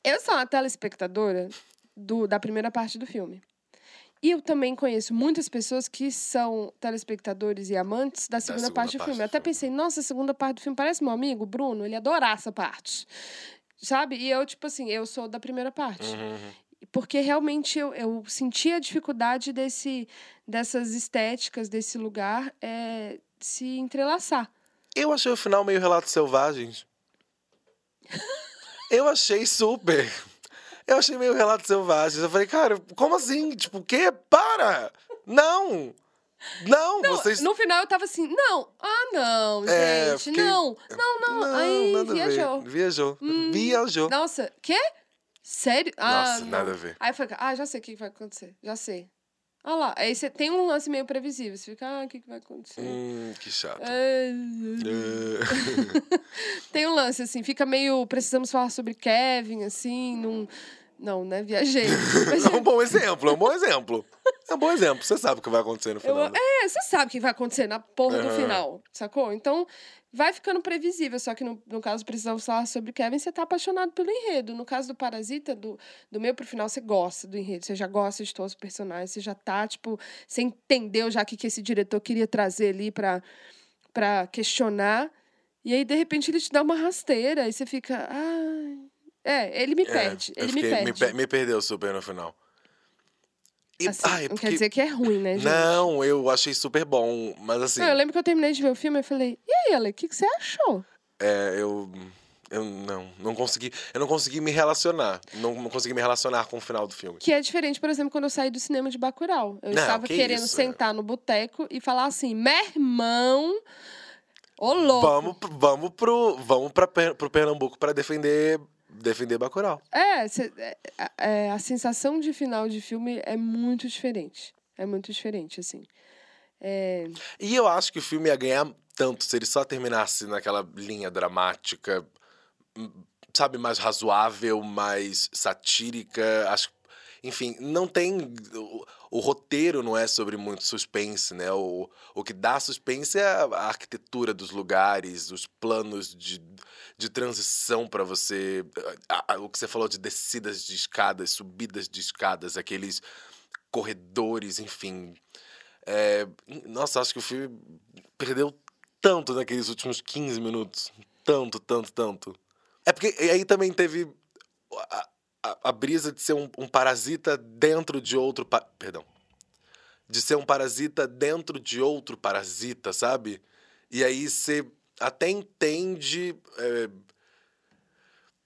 Eu sou uma telespectadora do, da primeira parte do filme. E eu também conheço muitas pessoas que são telespectadores e amantes da segunda, segunda parte do parte filme. do Eu até filme. pensei, nossa, a segunda parte do filme parece meu amigo, Bruno, ele adorar essa parte. Sabe? E eu, tipo assim, eu sou da primeira parte. Uhum. Porque realmente eu, eu senti a dificuldade desse, dessas estéticas, desse lugar, é, se entrelaçar. Eu achei o final meio Relatos Selvagens. eu achei super. Eu achei meio Relatos Selvagens. Eu falei, cara, como assim? Tipo, o quê? Para! Não! Não, vocês. No final eu tava assim, não, ah, não, É, gente, fiquei- não, não, não, aí nada a ver. viajou. Viajou. Hum, Viajou. Nossa, quê? Sério? Ah, Nossa, não. nada a ver. Aí eu falei, ah, já sei o que vai acontecer, já sei. Ah lá, aí você tem um lance meio previsível, você fica, ah, o que, que vai acontecer? Hum, que chato. É, É. Tem um lance, assim, fica meio. Precisamos falar sobre Kevin, assim, num. Não, né? Viajei. Mas É um bom exemplo, é um bom exemplo. É um bom exemplo. Você sabe o que vai acontecer no eu- final. né? é, você sabe o que vai acontecer na porra do final, sacou? Então, vai ficando previsível. Só que no, no caso, precisamos falar sobre Kevin, você tá apaixonado pelo enredo. No caso do Parasita, do, do meio pro final, você gosta do enredo. Você já gosta de todos os personagens. Você já tá, tipo, você entendeu já o que, que esse diretor queria trazer ali pra, pra questionar. E aí, de repente, ele te dá uma rasteira. E você fica. Ai. É, ele me É, perde. Ele me fiquei- perde. pe- me perdeu super no final. E, Assim, ai, não porque- quer dizer que é ruim, né, gente? Não, eu achei super bom, mas assim, Não, eu lembro que eu terminei de ver o filme e falei, e aí, Ale, o que, que você achou? é, eu eu não, não consegui, eu não consegui me relacionar, não, não consegui me relacionar com o final do filme. Que é diferente, por exemplo, quando eu saí do cinema de Bacurau. Eu Não, estava que querendo isso, é. sentar no boteco e falar assim, meu irmão, ô louco. Vamos, vamos pro, vamos para pro Pernambuco para defender defender Bacurau. É, cê- é, é, a sensação de final de filme é muito diferente. É muito diferente, assim. É, E eu acho que o filme ia ganhar tanto se ele só terminasse naquela linha dramática, hum, sabe, mais razoável, mais satírica. Acho, enfim, não tem. O, o roteiro não é sobre muito suspense, né? O, o que dá suspense é a, a arquitetura dos lugares, os planos de, de transição para você. a- a- o que você falou de descidas de escadas, subidas de escadas, aqueles corredores, enfim. É, nossa, acho que o filme perdeu tanto naqueles últimos 15 minutos. Tanto, tanto, tanto. É porque aí também teve a, a- brisa de ser um, um parasita dentro de outro. pa- Perdão. De ser um parasita dentro de outro parasita, sabe? E aí você até entende. é,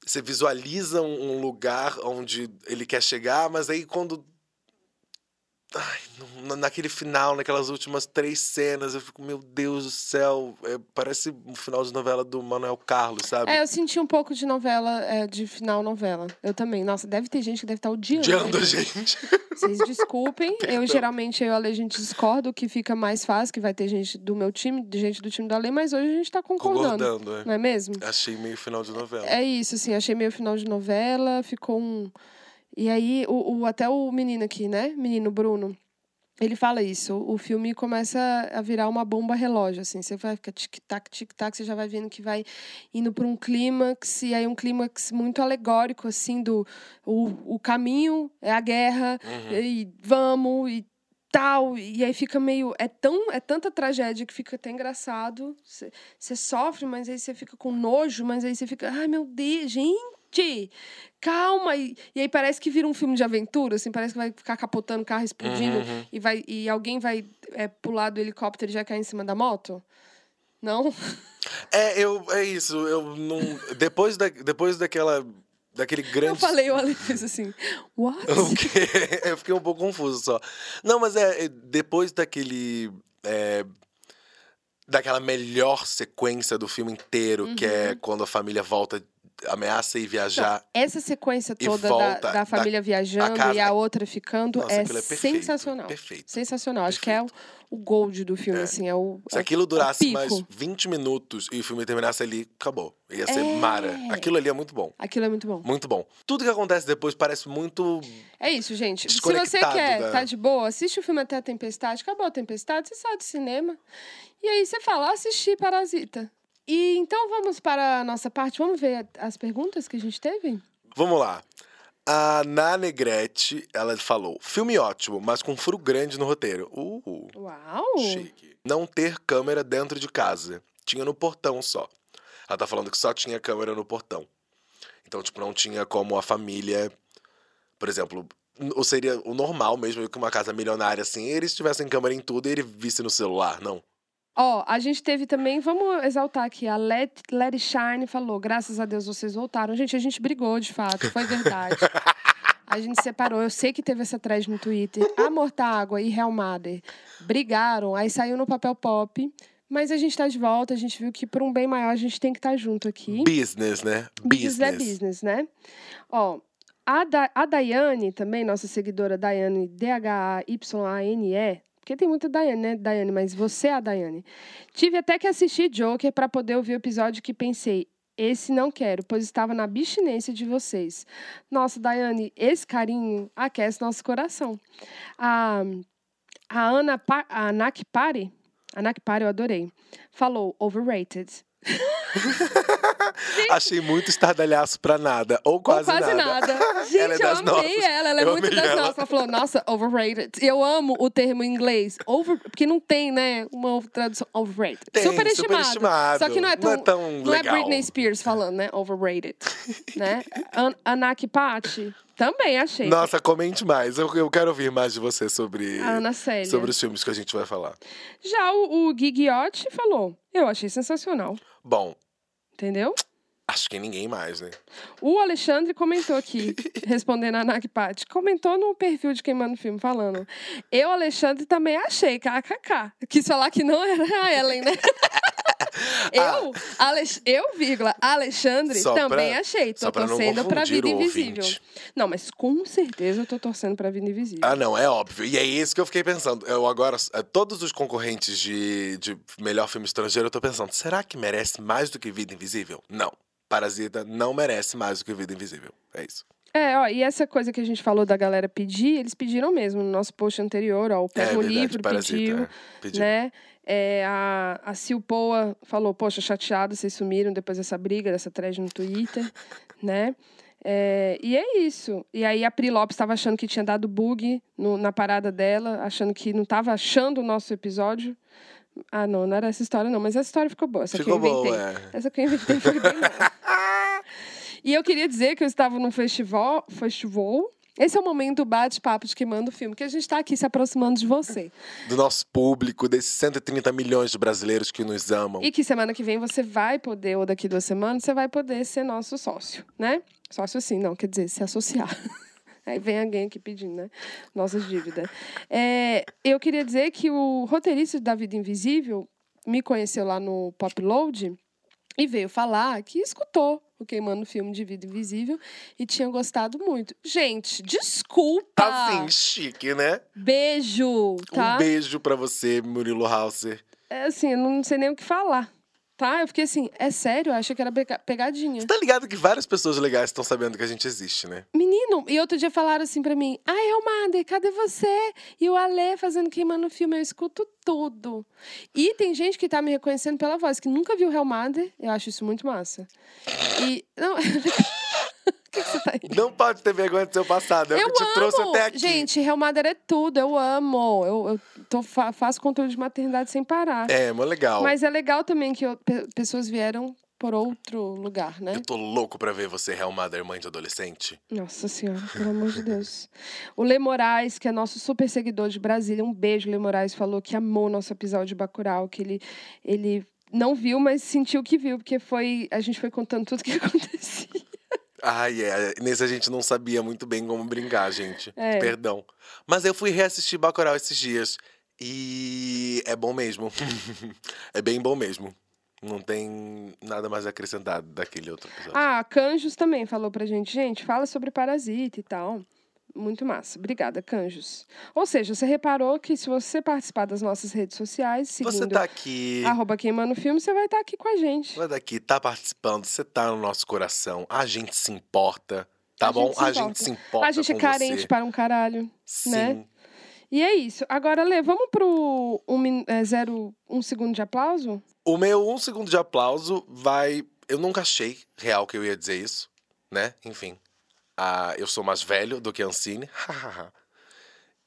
você visualiza um lugar onde ele quer chegar, mas aí quando Ai, naquele final, naquelas últimas três cenas, eu fico, meu Deus do céu, é, parece um final de novela do Manuel Carlos, sabe? é, eu senti um pouco de novela, é, de final novela. Eu também. Nossa, deve ter gente que deve estar odiando. Odiando a gente. Vocês desculpem. Eu geralmente eu e a Ale, a gente discorda, o que fica mais fácil, que vai ter gente do meu time, de gente do time da Ale, mas hoje a gente tá concordando. Concordando, é. Não é mesmo? Achei meio final de novela. É isso, assim, achei meio final de novela, ficou um. E aí, o, o- até o menino aqui, né? Menino Bruno. Ele fala isso, o filme começa a virar uma bomba relógio, assim, você vai ficar tic-tac, tic-tac, você já vai vendo que vai indo para um clímax, e aí um clímax muito alegórico, assim, do o, o caminho é a guerra, Uhum. e vamos, e tal, e aí fica meio, é tão, é tanta tragédia que fica até engraçado, você sofre, mas aí você fica com nojo, mas aí você fica, ai meu Deus, gente, calma, e, e aí parece que vira um filme de aventura, assim, parece que vai ficar capotando o carro, explodindo, Uhum. e, vai, e alguém vai é, pular do helicóptero e já cair em cima da moto? Não? É, eu, é isso, eu não. Depois, da, depois daquela. Daquele grande. Eu falei, o Ale fez assim, what? O quê? Eu fiquei um pouco confuso só. Não, mas é, é, depois daquele. é, daquela melhor sequência do filme inteiro, que é quando a família volta, ameaça ir viajar. Essa sequência toda da, volta da da- família viajando casa- e a outra ficando Nossa, é, é perfeito, sensacional. perfeito, Sensacional. Acho que é o, o gold do filme, É. assim, é o... Se é aquilo durasse mais 20 minutos e o filme terminasse ali, acabou. Ia ser É. mara. Aquilo ali é muito bom. Aquilo é muito bom. Muito bom. Tudo que acontece depois parece muito. É isso, gente. Se você quer da- tá de boa, assiste o filme até a tempestade. Acabou a tempestade, você sai do cinema. E aí você fala, "Ah, assisti Parasita. E então vamos para a nossa parte. Vamos ver as perguntas que a gente teve? Vamos lá. A Ana Negrete, ela falou: filme ótimo, mas com furo grande no roteiro. Uh, Uau! chique. Não ter câmera dentro de casa. Tinha no portão só. Ela tá falando que só tinha câmera no portão. Então, tipo, não tinha como a família. Por exemplo, ou seria o normal mesmo que uma casa milionária assim, eles tivessem câmera em tudo e ele visse no celular, não. Ó, a gente teve também, vamos exaltar aqui, a Let, Let Shine falou, graças a Deus vocês voltaram. Gente, a gente brigou, de fato, foi verdade. A gente separou, eu sei que teve essa thread no Twitter. Amor tá Água e Real Mother brigaram, aí saiu no papel pop. Mas a gente tá de volta, a gente viu que por um bem maior a gente tem que estar junto aqui. Business, né? Business é business, né? Ó, a, da, a Daiane também, nossa seguidora Daiane, D-H-A-Y-A-N-E, porque tem muita Daiane, né, Daiane? Mas você é a Daiane. Tive até que assistir Joker para poder ouvir o episódio que pensei, Esse não quero, pois estava na abstinência de vocês. Nossa, Daiane, esse carinho aquece nosso coração. A, a Ana pa, a Anak Pari, Anak Pari, eu adorei, falou overrated. Achei muito estardalhaço pra nada. Ou quase, Ou quase nada. nada. Gente, Ela é eu das amei nossas. ela, ela é Eu muito das ela. nossas. Ela falou, nossa, overrated. Eu amo o termo em inglês, over, porque não tem, né, uma tradução overrated. Tem, superestimado. superestimado. Só que não é tão, Não é tão não é. Britney Spears falando, né, overrated. né? An Anak Patti, também achei. Nossa, comente mais. Eu, eu quero ouvir mais de você sobre, Ana Célia. sobre os filmes que a gente vai falar. Já o, o Gui Guiotti falou, eu achei sensacional. Bom, Entendeu? acho que ninguém mais, né? O Alexandre comentou aqui, respondendo a Nakpat, comentou no perfil de quem manda o filme, falando. Eu, Alexandre, também achei, kkk. Quis falar que não era a Ellen, né? eu, Alex, eu, vírgula, Alexandre, Só também pra- achei. Tô torcendo pra vida invisível. Não, mas com certeza eu tô torcendo pra vida invisível. Ah, não, é óbvio. E é isso que eu fiquei pensando. Eu agora, eh, todos os concorrentes de, de melhor filme estrangeiro, eu tô pensando, será que merece mais do que Vida Invisível? Não. Parasita não merece mais do que Vida Invisível. É isso. É, ó, e essa coisa que a gente falou da galera pedir, eles pediram mesmo no nosso post anterior, ó, o é Pega o verdade, Livro Parasita. pediu. é. Pediu. né? É, a, a Sil Poa falou, poxa, chateada, vocês sumiram depois dessa briga, dessa thread no Twitter, né? É, e é isso. E aí a Pri Lopes estava achando que tinha dado bug no- na parada dela, achando que não estava achando o nosso episódio. Ah, não, não era essa história, não, mas essa história ficou boa. Essa Ficou que eu inventei. boa, é. Essa que eu inventei foi bem boa. E eu queria dizer que eu estava num festival, festival. Esse é o momento do bate-papo de quem manda o filme, que a gente está aqui se aproximando de você. Do nosso público, desses 130 milhões de brasileiros que nos amam. E que semana que vem você vai poder, ou daqui duas semanas, você vai poder ser nosso sócio, né? Sócio sim, não, quer dizer, se associar. Aí vem alguém aqui pedindo, né? Nossas dívidas. É, eu queria dizer que o roteirista da Vida Invisível me conheceu lá no Popload e veio falar que escutou o Queimando o Filme de Vida Invisível e tinha gostado muito. Gente, desculpa! Assim, chique, né? Beijo, tá? Um beijo pra você, Murilo Hauser. É assim, eu não sei nem o que falar. Tá? Eu fiquei assim, é sério? Eu achei que era pega- pegadinha. Tá ligado que várias pessoas legais estão sabendo que a gente existe, né? Menino, e outro dia falaram assim pra mim: Ai, Elmander, cadê você? E o Ale fazendo queimando o filme, eu escuto tudo. E tem gente que tá me reconhecendo pela voz, que nunca viu o eu acho isso muito massa. E. Não, o que, que você tá aí? Não pode ter vergonha do seu passado. É o Eu que te trouxe amo! até aqui. Gente, Helmander é tudo, eu amo. Eu, eu tô, fa- faço controle de maternidade sem parar. É, mó legal. Mas é legal também que eu- pe- pessoas vieram por outro lugar, né? Eu tô louco pra ver você, Real Mother, mãe de adolescente. Nossa senhora, pelo amor de Deus. O Lê Moraes, que é nosso super seguidor de Brasília, um beijo, Lê Moraes, falou que amou nosso episódio de Bacurau, que ele, ele não viu, mas sentiu que viu, porque foi a gente foi contando tudo que acontecia. Ai, é. Nesse a gente não sabia muito bem como brincar, gente. É. Perdão. Mas eu fui reassistir Bacurau esses dias. E é bom mesmo. é bem bom mesmo. Não tem nada mais acrescentado daquele outro episódio. Ah, Canjos também falou pra gente, gente, fala sobre parasita e tal. Muito massa. Obrigada, Canjos. Ou seja, você reparou que se você participar das nossas redes sociais, seguindo você tá aqui. arroba queimando filme, você vai estar aqui com a gente. Você daqui, tá participando, você tá no nosso coração. A gente se importa. Tá A bom? gente a importa. gente se importa. a gente é carente você. para um caralho. Sim. né? E é isso. Agora, Lê, vamos pro um, é, zero, um segundo de aplauso? O meu um segundo de aplauso vai. Eu nunca achei real que eu ia dizer isso, né? Enfim. Ah, eu sou mais velho do que Ancine.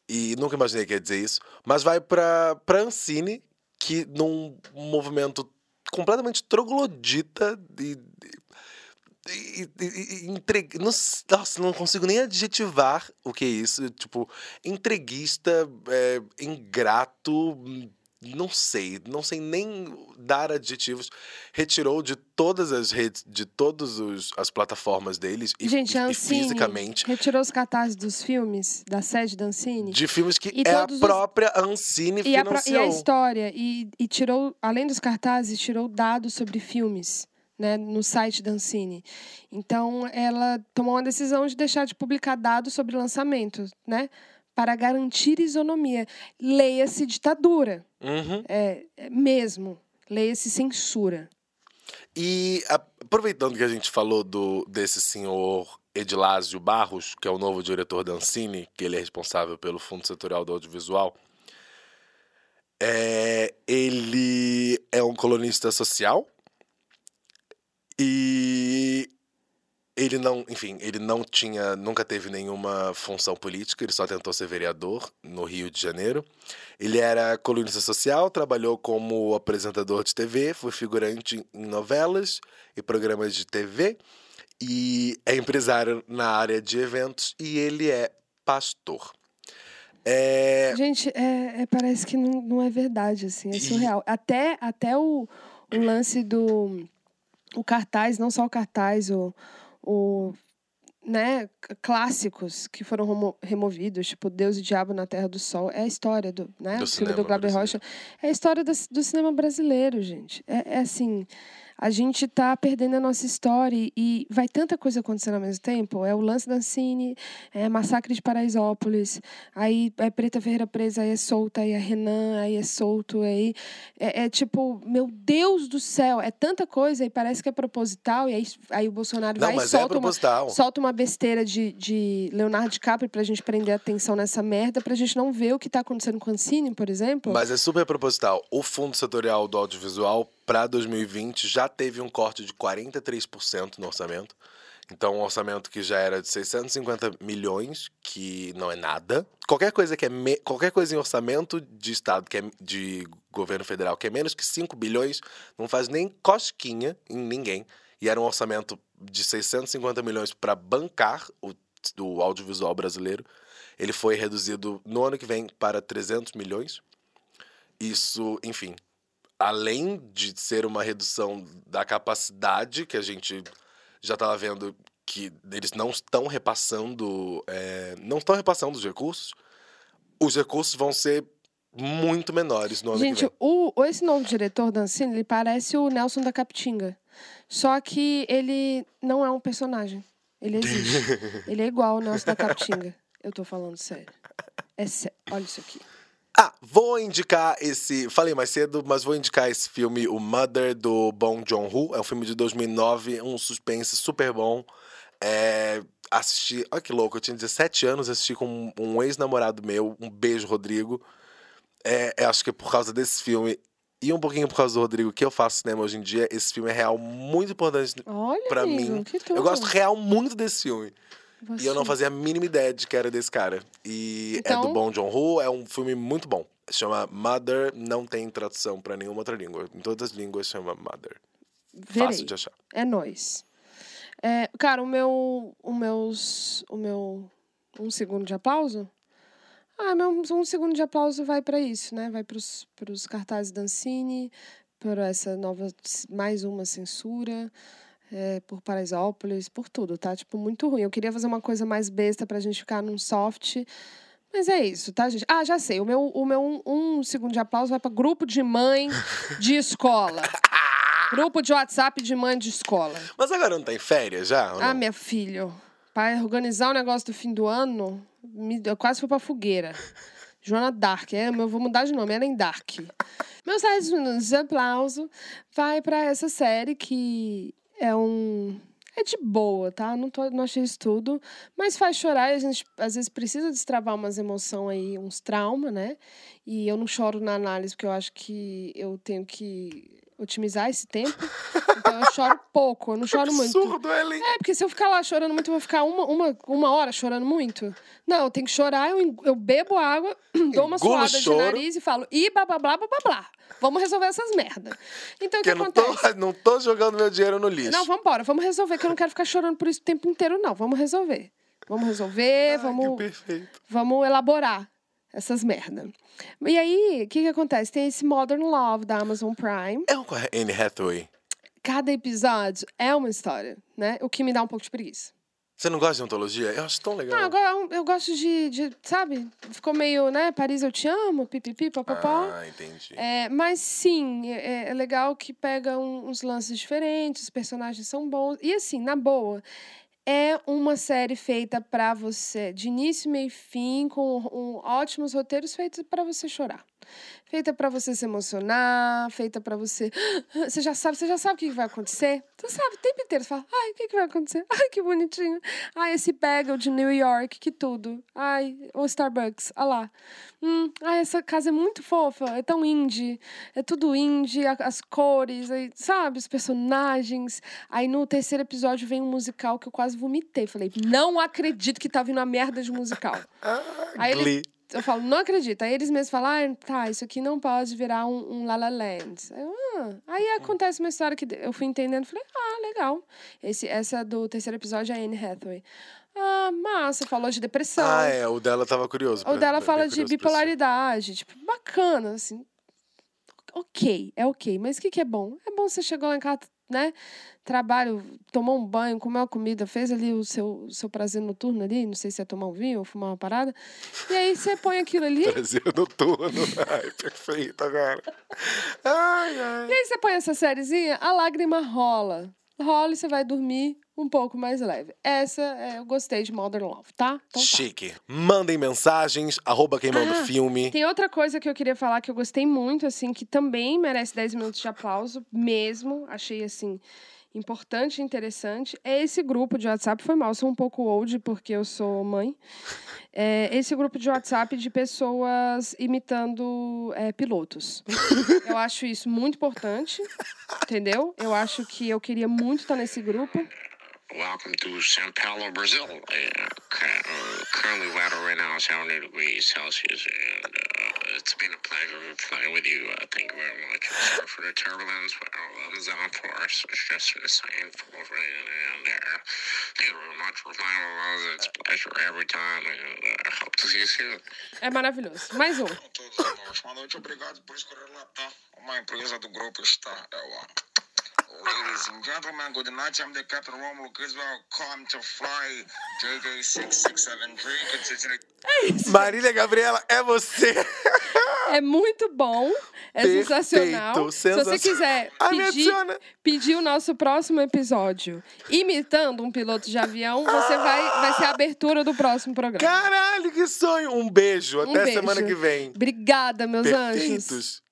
e nunca imaginei que ia dizer isso. Mas vai pra, pra Ancine, que num movimento completamente troglodita e. e, e- e- entregue- não nossa, não consigo nem adjetivar o que é isso. Tipo, entreguista, é, ingrato, não sei, não sei nem dar adjetivos. Retirou de todas as redes, de todas as plataformas deles e, Gente, e- a Ancine fisicamente. retirou os cartazes dos filmes, da sede da Ancine. De filmes que E é a todos os- própria Ancine E a, pro- e financiou. a história. E, e tirou, além dos cartazes, tirou dados sobre filmes. Né, no site da Ancine. Então, ela tomou uma decisão de deixar de publicar dados sobre lançamentos, né? Para garantir isonomia. Leia-se ditadura. Uhum. É, é mesmo. Leia-se censura. E aproveitando que a gente falou do, desse senhor Edilásio Barros, que é o novo diretor da Ancine, que ele é responsável pelo Fundo Setorial do Audiovisual, é, ele é um colunista social e ele não, enfim, ele não tinha, nunca teve nenhuma função política, ele só tentou ser vereador no Rio de Janeiro. Ele era colunista social, trabalhou como apresentador de TV, foi figurante em novelas e programas de TV e é empresário na área de eventos e ele é pastor. É, Gente, é, é- parece que não, não é verdade, assim, é E- surreal. Até, até o, o lance do o cartaz, não só o cartaz, o, o né, clássicos que foram remo- removidos, tipo Deus e Diabo na Terra do Sol, é a história do, né, Do filme do Glauber Rocha, é a história das- do, cinema brasileiro, gente. É, é assim, a gente tá perdendo a nossa história e, vai tanta coisa acontecendo ao mesmo tempo. É o lance da Ancine, é Massacre de Paraisópolis, aí é Preta Ferreira presa, aí é solta, aí é Renan, aí é solto, aí é, é tipo, meu Deus do céu, é tanta coisa e parece que é proposital, e aí, aí o Bolsonaro não, vai e é solta uma, proposital. solta uma besteira de, de Leonardo DiCaprio pra gente prender atenção nessa merda, pra gente não ver o que tá acontecendo com a Ancine, por exemplo. Mas é super proposital. O Fundo Setorial do Audiovisual para 2020 já teve um corte de 43% no orçamento. Então, um orçamento que já era de 650 milhões, que não é nada. Qualquer coisa que é me- qualquer coisa em orçamento de estado que é de governo federal que é menos que 5 bilhões, não faz nem cosquinha em ninguém. E era um orçamento de 650 milhões para bancar o, o audiovisual brasileiro. Ele foi reduzido no ano que vem para 300 milhões. Isso, enfim, além de ser uma redução da capacidade que a gente já estava vendo que eles não estão repassando, é, não estão repassando os recursos, os recursos vão ser muito menores no ano Gente, que vem. o, o- esse novo diretor da Ancine, ele parece o Nelson da Capitinga. Só que ele não é um personagem. Ele existe. ele é igual ao Nelson da Capitinga. Eu tô falando sério. É sério. Olha isso aqui. Ah, vou indicar esse. Falei mais cedo, mas vou indicar esse filme, O Mother, do Bong Joon-ho. É um filme de 2009, um suspense super bom. É, assisti. Olha que louco, eu tinha 17 anos, assisti com um, ex-namorado meu. Um beijo, Rodrigo. É, é, acho que é por causa desse filme e um pouquinho por causa do Rodrigo que eu faço cinema hoje em dia. Esse filme é real muito importante amigo, mim. Eu gosto real muito desse filme. E eu não Você- fazia a mínima ideia de que era desse cara. E é do Então- Bong Joon-ho, é um filme muito bom. Chama Mother, não tem tradução pra nenhuma outra língua. Em todas as línguas chama Mother. Verei. Fácil de achar. É nóis. É, cara, o meu. O meus. O meu. Um segundo de aplauso? Ah, meu um segundo de aplauso vai pra isso, né? Vai pros, pros cartazes da Ancine, por essa nova. Mais uma censura. É, por Paraisópolis, por tudo, tá? Tipo, muito ruim. Eu queria fazer uma coisa mais besta pra gente ficar num soft. Mas é isso, tá, gente? Ah, já sei. O meu, o meu um, um segundo de aplauso vai pra grupo de mãe de escola. Grupo de WhatsApp de mãe de escola. Mas agora não tá em férias já? Ah, minha filha, para organizar o negócio do fim do ano, me, eu quase fui pra fogueira. Joana Dark, é, eu vou mudar de nome, Ellen Dark. Meus 10 minutos de aplauso vai pra essa série que é um. É de boa, tá? Não, tô, não achei isso tudo. Mas faz chorar e a gente às vezes precisa destravar umas emoções aí, uns traumas, né? E eu não choro na análise, porque eu acho que eu tenho que otimizar esse tempo. Então eu choro pouco, eu não choro muito. Absurdo, Ellen. É, porque se eu ficar lá chorando muito, eu vou ficar uma, uma, uma hora chorando muito. Não, eu tenho que chorar, eu, eu bebo água, dou uma Engulo suada de nariz e falo, e blá blá blá blá blá blá. Vamos resolver essas merda. Então o Porque que eu não tô, acontece? não tô jogando meu dinheiro no lixo. Não, vamos embora, vamos resolver, que eu não quero ficar chorando por isso o tempo inteiro, não. Vamos resolver. Vamos resolver, Ai, vamos vamos elaborar essas merda. E aí, o que que acontece? Tem esse Modern Love da Amazon Prime. É um com a Anne Hathaway. Cada episódio é uma história, né? O que me dá um pouco de preguiça. Você não gosta de ontologia? Eu acho tão legal. Agora eu- eu gosto de, de, sabe? Ficou meio, né? Paris eu te amo, pipipi, papapá. Ah, entendi. É, mas sim, é, é legal que pega um- uns lances diferentes, os personagens são bons. E assim, na boa, é uma série feita pra você, de início, meio e fim, com um, ótimos roteiros feitos pra você chorar. Feita para você se emocionar, feita para você. Você já sabe, você já sabe o que vai acontecer. Você sabe o tempo inteiro. Você fala, ai, o que, vai acontecer? Ai, que bonitinho. Ai, esse bagel de New York, que tudo. Ai, o Starbucks, olha lá. Hum, ai, essa casa é muito fofa, é tão indie. É tudo indie, as cores, aí, sabe, os personagens. Aí no terceiro episódio vem um musical que eu quase vomitei. Falei, não acredito que tá vindo uma merda de musical. Ah, Aí ele-. Eu falo, não acredito. Aí eles mesmos falam, ah, tá, isso aqui não pode virar um, um La La Land. Aí, eu, ah. Aí acontece uma história que eu fui entendendo, falei, ah, legal. Esse, essa do terceiro episódio é a Anne Hathaway. Ah, massa, falou de depressão. Ah, é, o dela tava curioso. O pra- dela fala de bipolaridade, tipo, bacana, assim. Ok, é ok. Mas o que, que é bom? É bom você chegou lá em casa, né? Trabalho, tomou um banho, comeu uma comida, fez ali o seu, seu prazer noturno ali, não sei se é tomar um vinho ou fumar uma parada. E aí você põe aquilo ali, Brasil noturno. Ai, perfeito agora. Ai, ai. e aí você põe essa sériezinha, a lágrima rola. Rola e você vai dormir um pouco mais leve. Essa, é, eu gostei de Modern Love, tá? Então tá. Chique. Mandem mensagens, arroba quem manda Ah, filme. Tem outra coisa que eu queria falar que eu gostei muito, assim, que também merece 10 minutos de aplauso, mesmo. Achei, assim, importante e interessante. É esse grupo de WhatsApp. Foi mal, sou um pouco old porque eu sou mãe. É esse grupo de WhatsApp de pessoas imitando é, pilotos. Eu acho isso muito importante, entendeu? Eu acho que eu queria muito estar nesse grupo. Welcome to Sao Paulo, Brazil. Uh, uh, currently, weather right now is 70 degrees Celsius, and uh, it's been a pleasure flying with you. Uh, thank you very much. Sorry for the turbulence, but our Amazon force is just insane full of rain, and uh, thank you very much for flying with us. It's a pleasure every time, and uh, I hope to see you soon. É maravilhoso. Mais um. a todos irmãos. Boa noite, obrigado por escolher lá, tá? Uma empresa do grupo está. É o. Ladies and gentlemen, good night. I'm the Captain Romulo Criswell. Come to fly JJ6673. Consider Marília Gabriela, é você! É muito bom, é Perfeito, sensacional. Se você sensacional. quiser Ah, pedir, pedir o nosso próximo episódio imitando um piloto de avião, você vai, vai ser a abertura do próximo programa. Caralho, que sonho! Um beijo, Um até beijo. semana que vem. Obrigada, meus anjos. Perfeitos.